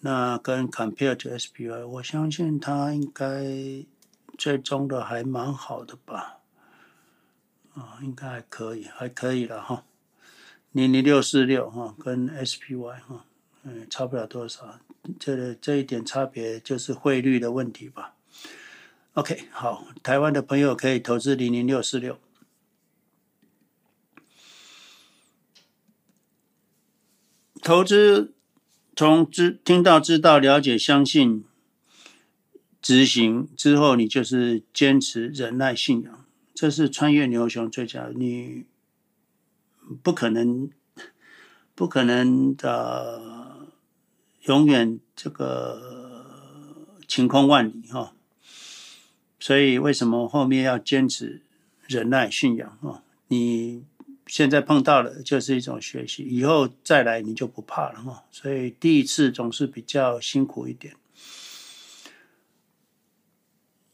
那跟 Compare to SPY，我相信它应该最终的还蛮好的吧？啊、应该还可以，还可以了哈。零零六四六哈，跟 SPY 哈，嗯，差不了多少。这这一点差别就是汇率的问题吧。OK，好，台湾的朋友可以投资零零六四六。投资从知听到、知道、了解、相信、执行之后，你就是坚持、忍耐、信仰，这是穿越牛熊最佳。你不可能，不可能的。永远这个晴空万里哈，所以为什么后面要坚持忍耐信仰啊？你现在碰到了就是一种学习，以后再来你就不怕了哈。所以第一次总是比较辛苦一点。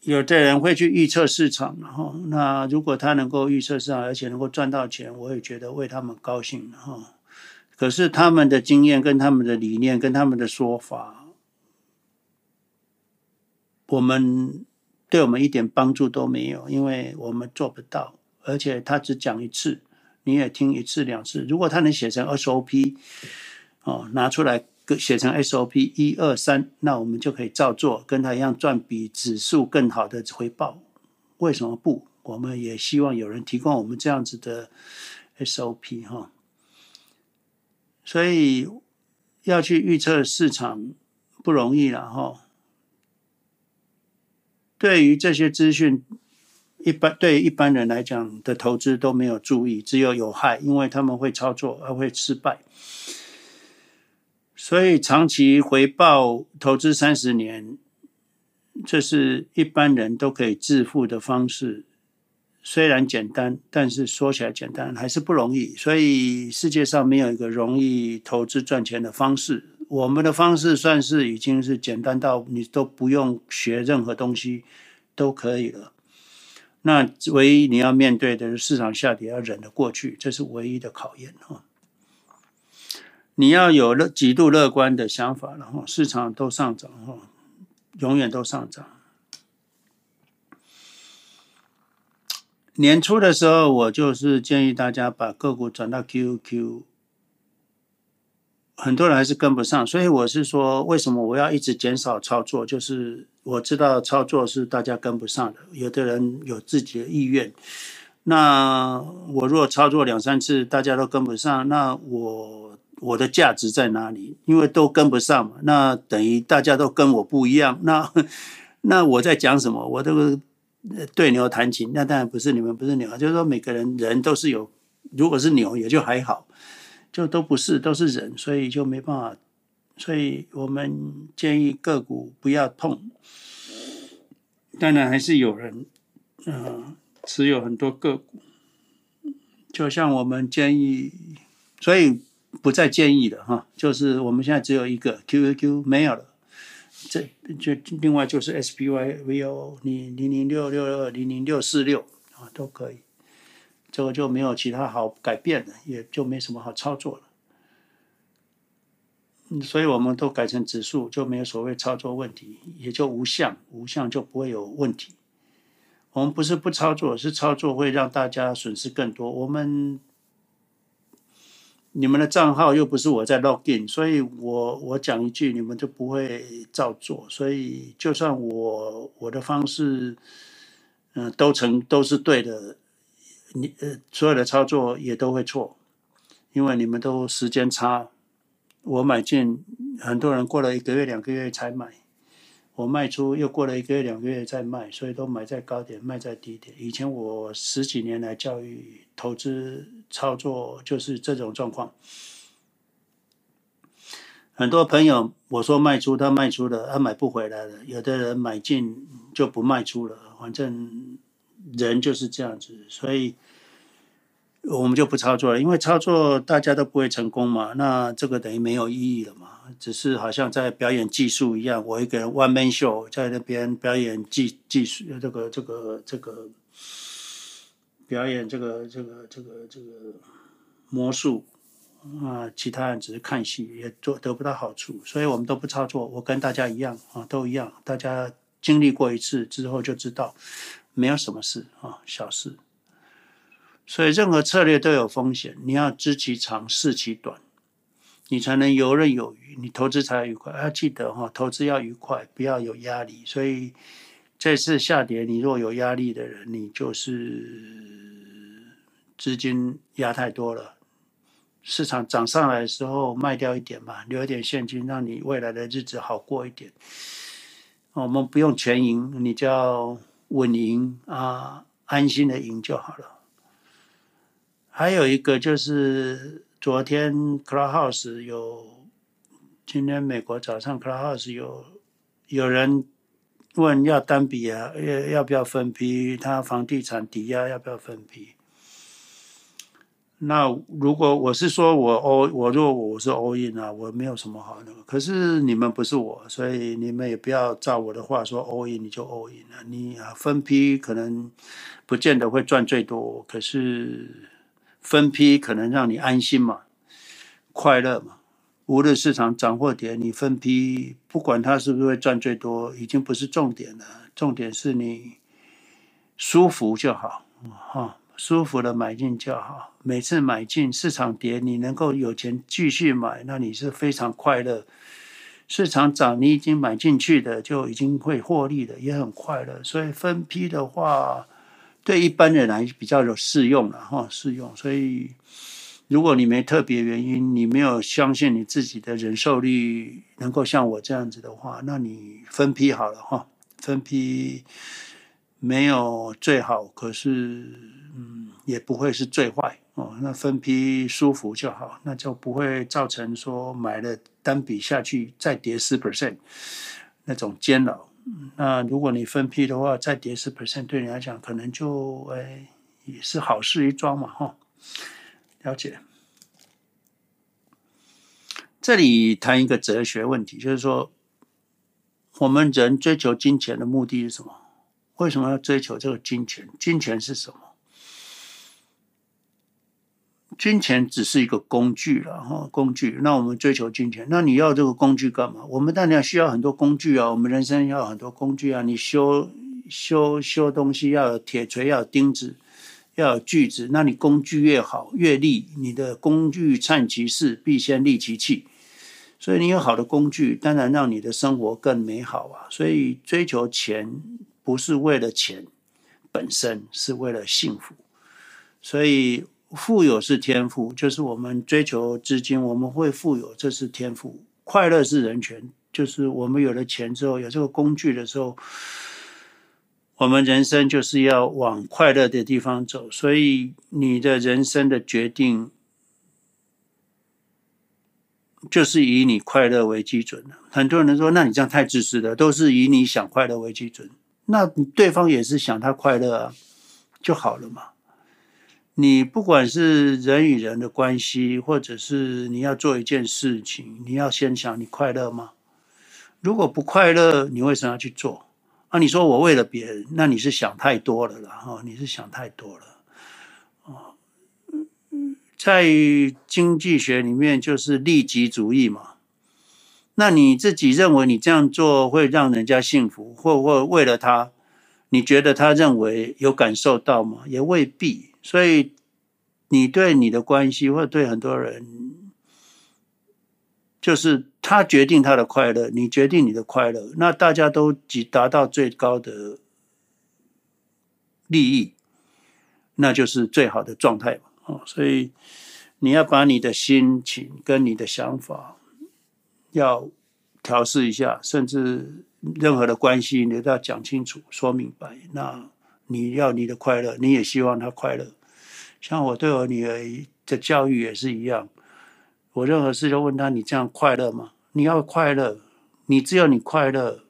有的人会去预测市场哈，那如果他能够预测市场，而且能够赚到钱，我也觉得为他们高兴哈。可是他们的经验、跟他们的理念、跟他们的说法，我们对我们一点帮助都没有，因为我们做不到。而且他只讲一次，你也听一次、两次。如果他能写成 SOP，哦，拿出来写成 SOP 一二三，那我们就可以照做，跟他一样赚比指数更好的回报。为什么不？我们也希望有人提供我们这样子的 SOP 哈。所以要去预测市场不容易了哈。对于这些资讯，一般对一般人来讲的投资都没有注意，只有有害，因为他们会操作而会失败。所以长期回报投资三十年，这是一般人都可以致富的方式。虽然简单，但是说起来简单还是不容易。所以世界上没有一个容易投资赚钱的方式。我们的方式算是已经是简单到你都不用学任何东西都可以了。那唯一你要面对的是市场下跌要忍得过去，这是唯一的考验哈。你要有乐极度乐观的想法，然后市场都上涨哈，永远都上涨。年初的时候，我就是建议大家把个股转到 QQQ，很多人还是跟不上，所以我是说，为什么我要一直减少操作？就是我知道操作是大家跟不上的，有的人有自己的意愿，那我如果操作两三次，大家都跟不上，那我我的价值在哪里？因为都跟不上嘛，那等于大家都跟我不一样。那那我在讲什么？我这个对牛弹琴，那当然不是你们不是牛，就是说每个人人都是有，如果是牛也就还好，就都不是都是人，所以就没办法。所以我们建议个股不要碰。当然还是有人，嗯、持有很多个股，就像我们建议，所以不再建议了哈。就是我们现在只有一个 QQQ 没有了，这就另外就是 SPYVO 你零零六六二、零零六四六啊都可以，这个就没有其他好改变的，也就没什么好操作了。所以我们都改成指数，就没有所谓操作问题，也就无相，无相就不会有问题。我们不是不操作，是操作会让大家损失更多。我们你们的账号又不是我在 login，所以我我讲一句，你们就不会照做。所以就算我我的方式，嗯、都成都是对的，你呃所有的操作也都会错，因为你们都时间差。我买进，很多人过了一个月、两个月才买。我卖出又过了一个月两个月再卖，所以都买在高点，卖在低点。以前我十几年来教育投资操作就是这种状况。很多朋友我说卖出，他卖出了，他买不回来了。有的人买进就不卖出了，反正人就是这样子，所以。我们就不操作了，因为操作大家都不会成功嘛，那这个等于没有意义了嘛，只是好像在表演技术一样，我一个人 one man show 在那边表演技技术，这个这个这个表演这个这个这个这个魔术啊，其他人只是看戏，也做得不到好处，所以我们都不操作。我跟大家一样啊，都一样，大家经历过一次之后就知道，没有什么事啊，小事。所以任何策略都有风险，你要知其长，识其短，你才能游刃有余，你投资才愉快。要记得哈，投资要愉快，不要有压力。所以这次下跌，你若有压力的人，你就是资金压太多了。市场涨上来的时候卖掉一点嘛，留一点现金，让你未来的日子好过一点。我们不用全赢，你就要稳赢啊，安心的赢就好了。还有一个就是昨天 Clubhouse 有，今天美国早上 Clubhouse 有有人问要单笔啊，要要不要分批？他房地产抵押要不要分批？那如果我是说我 all 我如果我是 all in 啊，我没有什么好那个。可是你们不是我，所以你们也不要照我的话说 all in 你就 all in 了。你啊分批可能不见得会赚最多，可是。分批可能让你安心嘛，快乐嘛。无论市场涨或跌，你分批不管它是不是会赚最多，已经不是重点了。重点是你舒服就好，哈，舒服的买进就好。每次买进市场跌，你能够有钱继续买，那你是非常快乐。市场涨，你已经买进去的就已经会获利的，也很快乐。所以分批的话。对一般人来比较有适用了哈，适用。所以，如果你没特别原因，你没有相信你自己的忍受力能够像我这样子的话，那你分批好了哈，分批没有最好，可是嗯，也不会是最坏哦。那分批舒服就好，那就不会造成说买了单笔下去再跌十 percent 那种煎熬。那如果你分批的话，再跌十 percent，对你来讲可能就哎也是好事一桩嘛，哈。了解。这里谈一个哲学问题，就是说，我们人追求金钱的目的是什么？为什么要追求这个金钱？金钱是什么？金钱只是一个工具了哈，工具。那我们追求金钱，那你要这个工具干嘛？我们当然需要很多工具啊，我们人生要很多工具啊。你修修修东西要有铁锤，要有钉子，要有锯子。那你工具越好越利，你的工具善其事，必先利其器。所以你有好的工具，当然让你的生活更美好啊。所以追求钱不是为了钱本身，是为了幸福。所以富有是天赋，就是我们追求资金，我们会富有，这是天赋。快乐是人权，就是我们有了钱之后，有这个工具的时候，我们人生就是要往快乐的地方走。所以你的人生的决定，就是以你快乐为基准的。很多人说，那你这样太自私了，都是以你想快乐为基准。那对方也是想他快乐啊，就好了嘛。你不管是人与人的关系，或者是你要做一件事情，你要先想你快乐吗？如果不快乐，你为什么要去做？啊，你说我为了别人，那你是想太多了啦，哈，你是想太多了。哦在经济学里面就是利己主义嘛。那你自己认为你这样做会让人家幸福，或或为了他，你觉得他认为有感受到吗？也未必。所以你对你的关系，或者对很多人，就是他决定他的快乐，你决定你的快乐，那大家都即达到最高的利益，那就是最好的状态嘛。哦，所以你要把你的心情跟你的想法要调试一下，甚至任何的关系你都要讲清楚、说明白。那你要你的快乐，你也希望他快乐。像我对我女儿的教育也是一样，我任何事都问她：你这样快乐吗？你要快乐，你只有你快乐，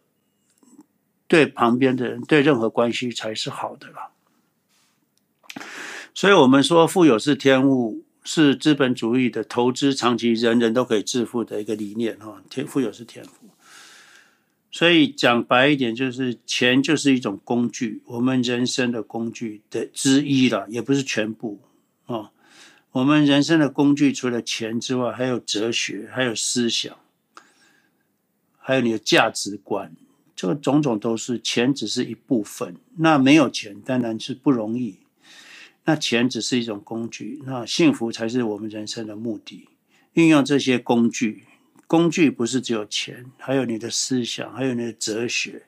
对旁边的人、对任何关系才是好的啦。所以，我们说富有是天物，是资本主义的投资长期人人都可以致富的一个理念哈。天富有是天赋，所以讲白一点，就是钱就是一种工具，我们人生的工具的之一了，也不是全部啊。我们人生的工具除了钱之外，还有哲学，还有思想，还有你的价值观，这个种种都是钱，只是一部分。那没有钱，当然是不容易。那钱只是一种工具，那幸福才是我们人生的目的。运用这些工具，工具不是只有钱，还有你的思想，还有你的哲学，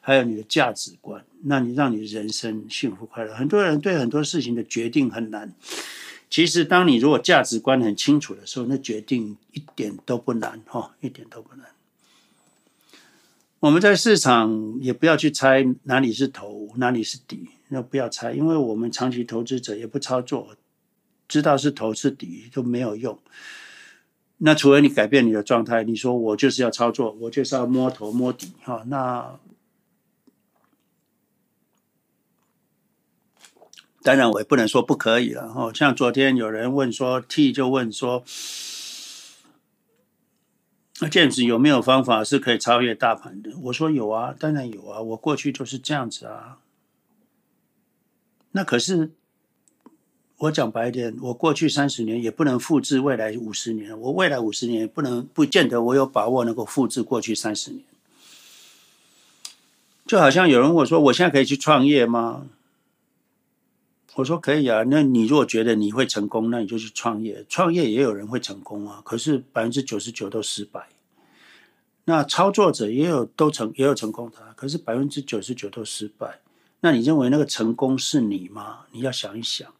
还有你的价值观。那你让你人生幸福快乐。很多人对很多事情的决定很难，其实当你如果价值观很清楚的时候，那决定一点都不难，哈，一点都不难。我们在市场也不要去猜哪里是头，哪里是底。那不要猜，因为我们长期投资者也不操作，知道是头是底都没有用。那除了你改变你的状态，你说我就是要操作，我就是要摸头摸底哈。那当然我也不能说不可以了哈。像昨天有人问说，T 就问说，那这样子有没有方法是可以超越大盘的？我说有啊，当然有啊，我过去就是这样子啊。那可是，我讲白一点，我过去三十年也不能复制未来五十年，我未来五十年也不能，不见得我有把握能够复制过去三十年。就好像有人问我说：“我现在可以去创业吗？”我说：“可以啊。”那你如果觉得你会成功，那你就去创业。创业也有人会成功啊，可是百分之九十九都失败。那操作者也有都成，也有成功的，可是百分之九十九都失败。那你认为那个成功是你吗？你要想一想。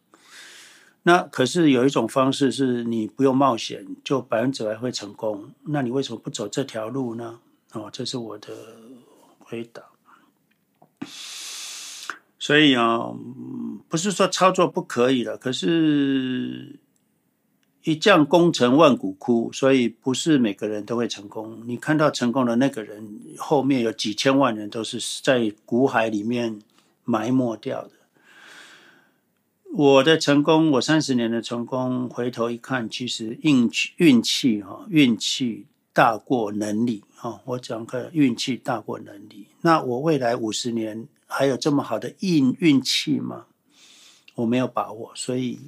那可是有一种方式是你不用冒险，就百分之百会成功。那你为什么不走这条路呢？哦，这是我的回答。所以啊，不是说操作不可以了，可是一将功成万骨枯，所以不是每个人都会成功。你看到成功的那个人，后面有几千万人都是在股海里面。埋没掉的。我的成功，我三十年的成功，回头一看，其实运气运气哈，运气大过能力哈。我讲个运气大过能力。那我未来五十年还有这么好的运运气吗？我没有把握，所以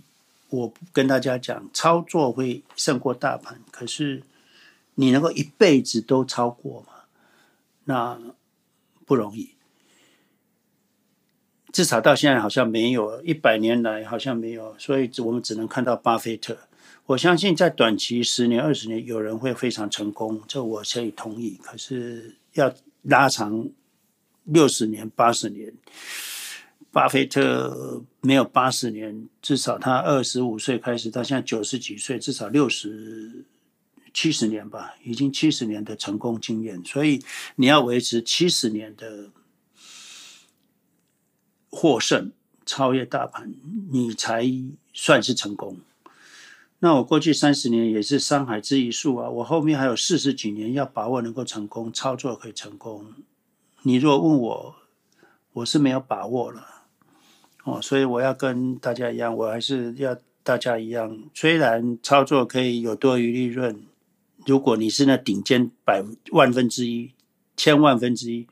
我跟大家讲，操作会胜过大盘，可是你能够一辈子都超过吗？那不容易。至少到现在好像没有，一百年来好像没有，所以我们只能看到巴菲特。我相信在短期十年、二十年，有人会非常成功，这我可以同意。可是要拉长六十年、八十年，巴菲特没有八十年，至少他二十五岁开始到现在九十几岁，至少六十七十年吧，已经七十年的成功经验。所以你要维持七十年的获胜，超越大盘，你才算是成功。那我过去三十年也是山海之一粟啊，我后面还有四十几年要把握能够成功，操作可以成功。你若问我，我是没有把握了。哦，所以我要跟大家一样，我还是要大家一样。虽然操作可以有多余利润，如果你是那顶尖百万分之一、千万分之一，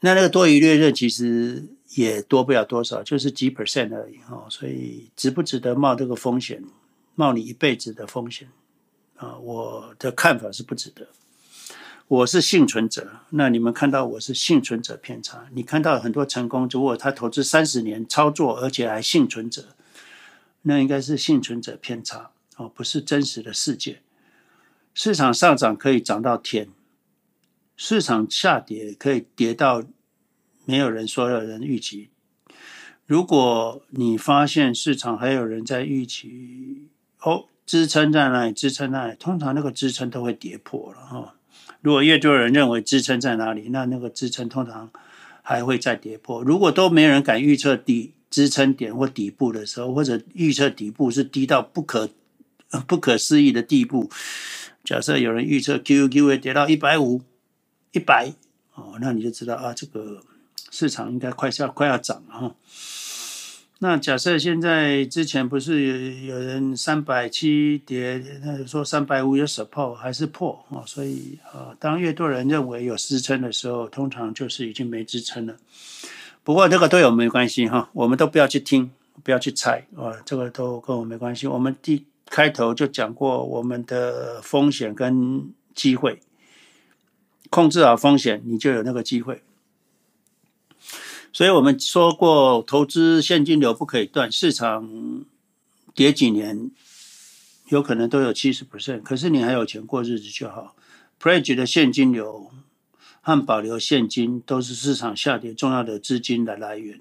那那个多余利润其实也多不了多少，就是几 percent 而已。哦，所以值不值得冒这个风险，冒你一辈子的风险啊？我的看法是不值得。我是幸存者，那你们看到我是幸存者偏差。你看到很多成功，如果他投资三十年操作，而且还幸存者，那应该是幸存者偏差哦，不是真实的世界。市场上涨可以涨到天，市场下跌可以跌到没有人说有人预期。如果你发现市场还有人在预期，哦，支撑在哪里？支撑在哪里？通常那个支撑都会跌破了哈。如果越多人认为支撑在哪里，那那个支撑通常还会再跌破。如果都没人敢预测底支撑点或底部的时候，或者预测底部是低到不可不可思议的地步，假设有人预测 QQQ 会跌到一百五、一百哦，那你就知道啊，这个市场应该快要快要涨了哈。那假设现在之前不是有有人三百七跌，那说三百五有 support 还是破啊？所以啊，当越多人认为有支撑的时候，通常就是已经没支撑了。不过这个都有没关系哈，我们都不要去听，不要去猜啊，这个都跟我没关系。我们第开头就讲过我们的风险跟机会，控制好风险，你就有那个机会。所以我们说过，投资现金流不可以断。市场跌几年，有可能都有七十 percent，可是你还有钱过日子就好。Pledge 的现金流和保留现金都是市场下跌重要的资金的来源。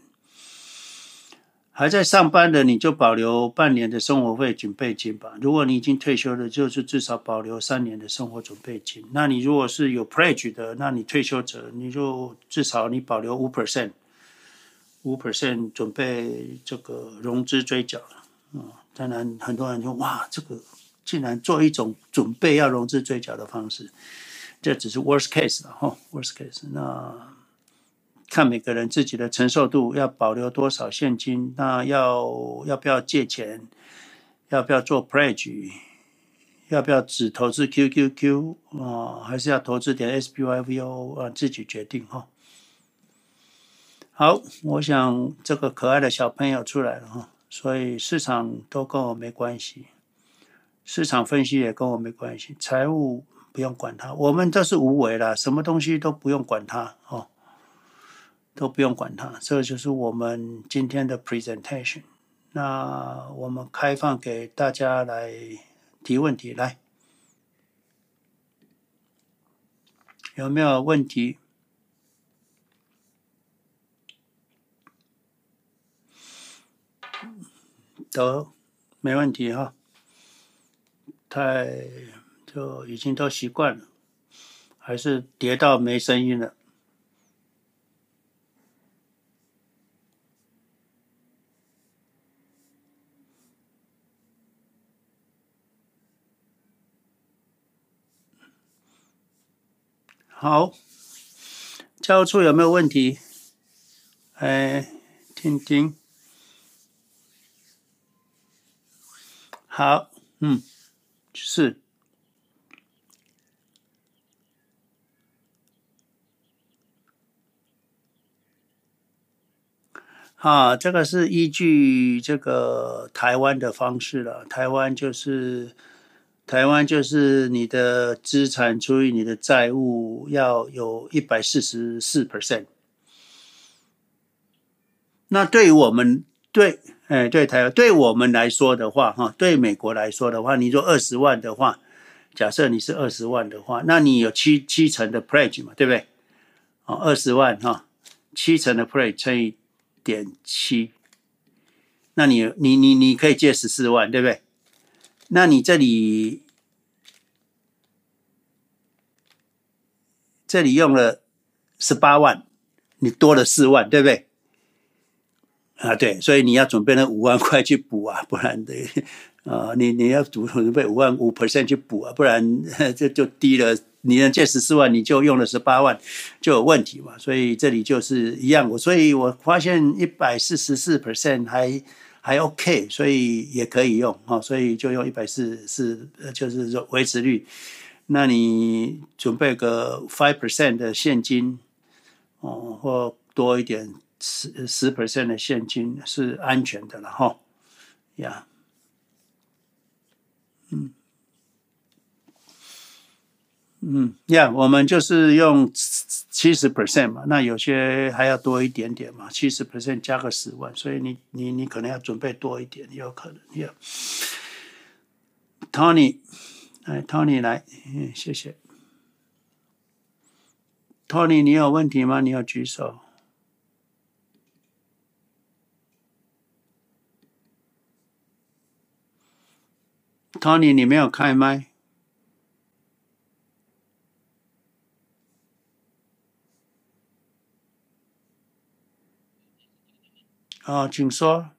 还在上班的，你就保留半年的生活费准备金吧。如果你已经退休了，就是至少保留三年的生活准备金。那你如果是有 Pledge 的，那你退休者，你就至少你保留五 percent。五 percent 准备这个融资追缴了，嗯，当然很多人说哇，这个竟然做一种准备要融资追缴的方式，这只是 worst case 了哈，worst case。那看每个人自己的承受度，要保留多少现金，那要要不要借钱，要不要做 pledge，要不要只投资 QQQ 啊，还是要投资点 SPYVO 啊，自己决定哈。好，我想这个可爱的小朋友出来了哈，所以市场都跟我没关系，市场分析也跟我没关系，财务不用管它，我们都是无为啦，什么东西都不用管它哦，都不用管它，这就是我们今天的 presentation。那我们开放给大家来提问题，来，有没有问题？都没问题哈，太就已经都习惯了，还是跌到没声音了。好，教务处有没有问题？哎，听听。好，嗯，是，啊，这个是依据这个台湾的方式了。台湾就是台湾就是你的资产除以你的债务要有一百四十四 percent。那对于我们对。哎，对台湾，对我们来说的话，哈，对美国来说的话，你说二十万的话，假设你是二十万的话，那你有七七成的 pledge 嘛，对不对？哦，二十万哈，七成的 Play 乘以点七，那你你你你可以借十四万，对不对？那你这里这里用了十八万，你多了四万，对不对？啊，对，所以你要准备那五万块去补啊，不然的，啊，你你要准准备五万五 percent 去补啊，不然 这就低了。你能借十四万，你就用了十八万，就有问题嘛。所以这里就是一样，我所以我发现一百四十四 percent 还还 OK，所以也可以用哦，所以就用一百四十四，就是说维持率。那你准备个 five percent 的现金哦，或多一点。十十 percent 的现金是安全的了哈，呀，嗯呀，我们就是用七十 percent 嘛，那有些还要多一点点嘛，七十 percent 加个十万，所以你你你可能要准备多一点，有可能呀。Tony，哎，Tony 来，嗯，谢谢。Tony，你有问题吗？你要举手。Tony，你没有开麦。啊，请说。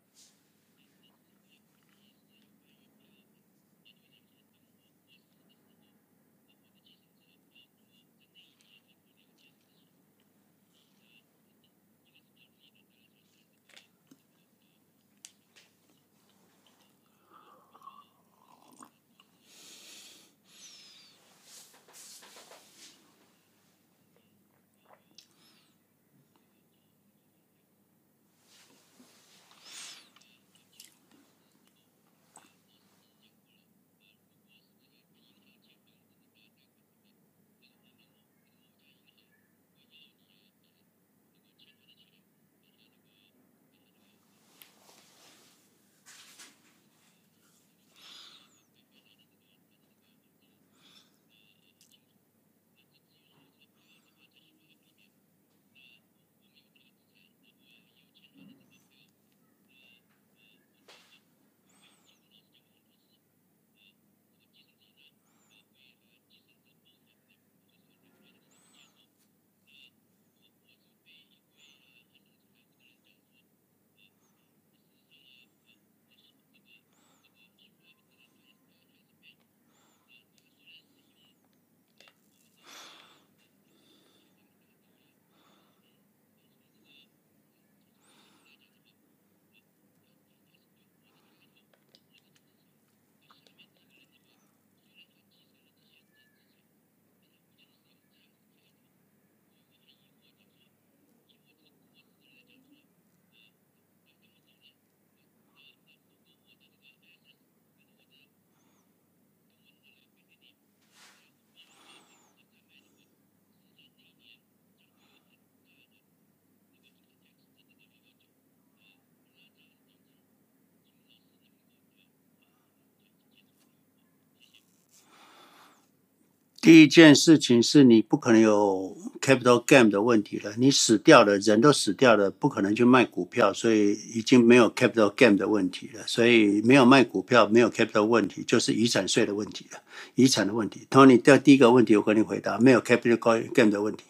第一件事情是你不可能有 capital gain 的问题了，你死掉了，人都死掉了，不可能去卖股票，所以已经没有 capital gain 的问题了，所以没有卖股票，没有 capital 问题，就是遗产税的问题了，遗产的问题。Tony，第第一个问题我跟你回答，没有 capital gain 的问题，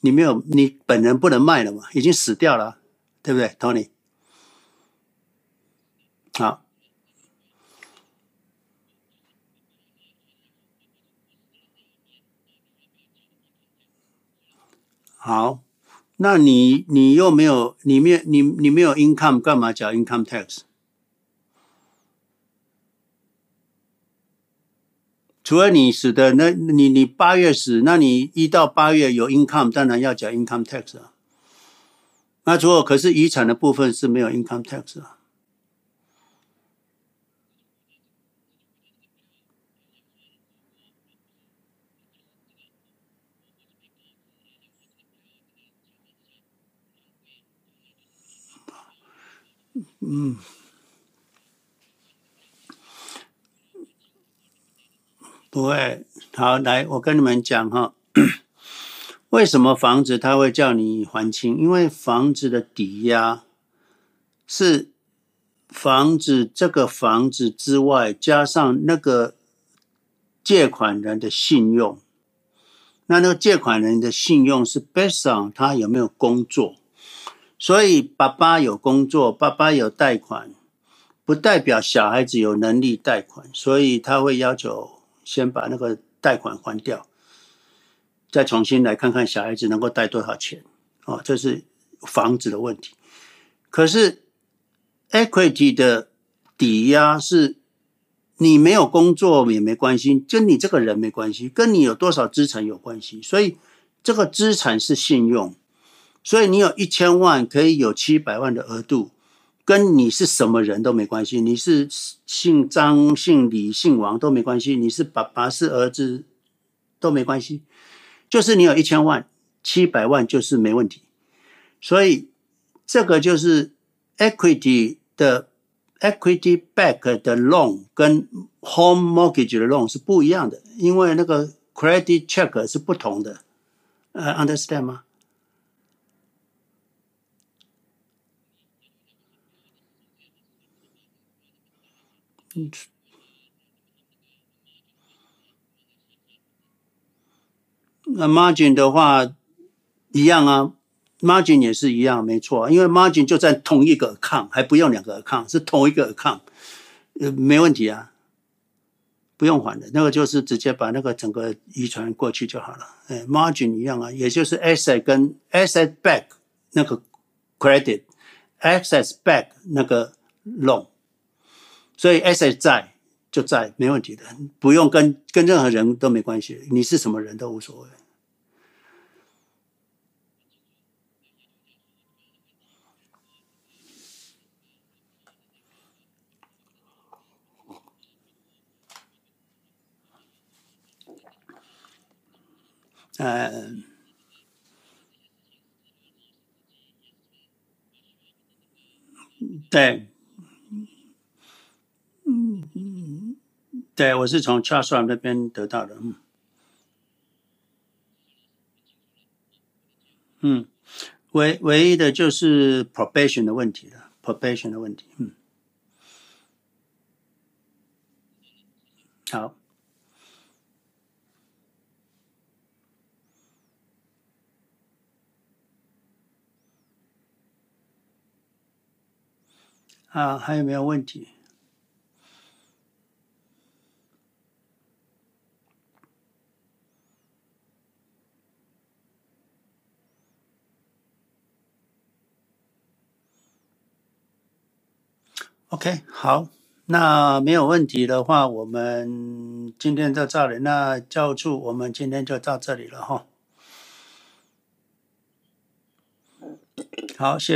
你没有，你本人不能卖了嘛，已经死掉了，对不对，Tony？好。好，那你你又没有，你没你你没有 income，干嘛缴 income tax？除了你死的，那你你八月死，那你一到八月有 income，当然要缴 income tax 啊。那如果可是遗产的部分是没有 income tax 啊。嗯，不会。好，来，我跟你们讲哈，为什么房子他会叫你还清？因为房子的抵押是房子这个房子之外，加上那个借款人的信用。那那个借款人的信用是 based on 他有没有工作。所以爸爸有工作，爸爸有贷款，不代表小孩子有能力贷款，所以他会要求先把那个贷款还掉，再重新来看看小孩子能够贷多少钱。哦，这是房子的问题。可是 equity 的抵押是你没有工作也没关系，跟你这个人没关系，跟你有多少资产有关系。所以这个资产是信用。所以你有一千万，可以有七百万的额度，跟你是什么人都没关系。你是姓张、姓李、姓王都没关系。你是爸爸是儿子都没关系，就是你有一千万，七百万就是没问题。所以这个就是 equity 的 equity back 的 loan 跟 home mortgage 的 loan 是不一样的，因为那个 credit check 是不同的。呃，understand 吗？嗯，那 margin 的话一样啊，margin 也是一样，没错，因为 margin 就在同一个 account，还不用两个 account，是同一个 account，呃，没问题啊，不用还的，那个就是直接把那个整个遗传过去就好了。哎，margin 一样啊，也就是 asset 跟 asset back 那个 credit，asset back 那个 loan。所以，S S 在就在，没问题的，不用跟跟任何人都没关系，你是什么人都无所谓。嗯，对。嗯嗯，对，我是从 Charles 那边得到的。嗯，嗯，唯唯一的就是 probation 的问题了，probation 的问题。嗯，好，啊，还有没有问题？OK，好，那没有问题的话，我们今天就到这里。那教务处，我们今天就到这里了哈。好，谢谢。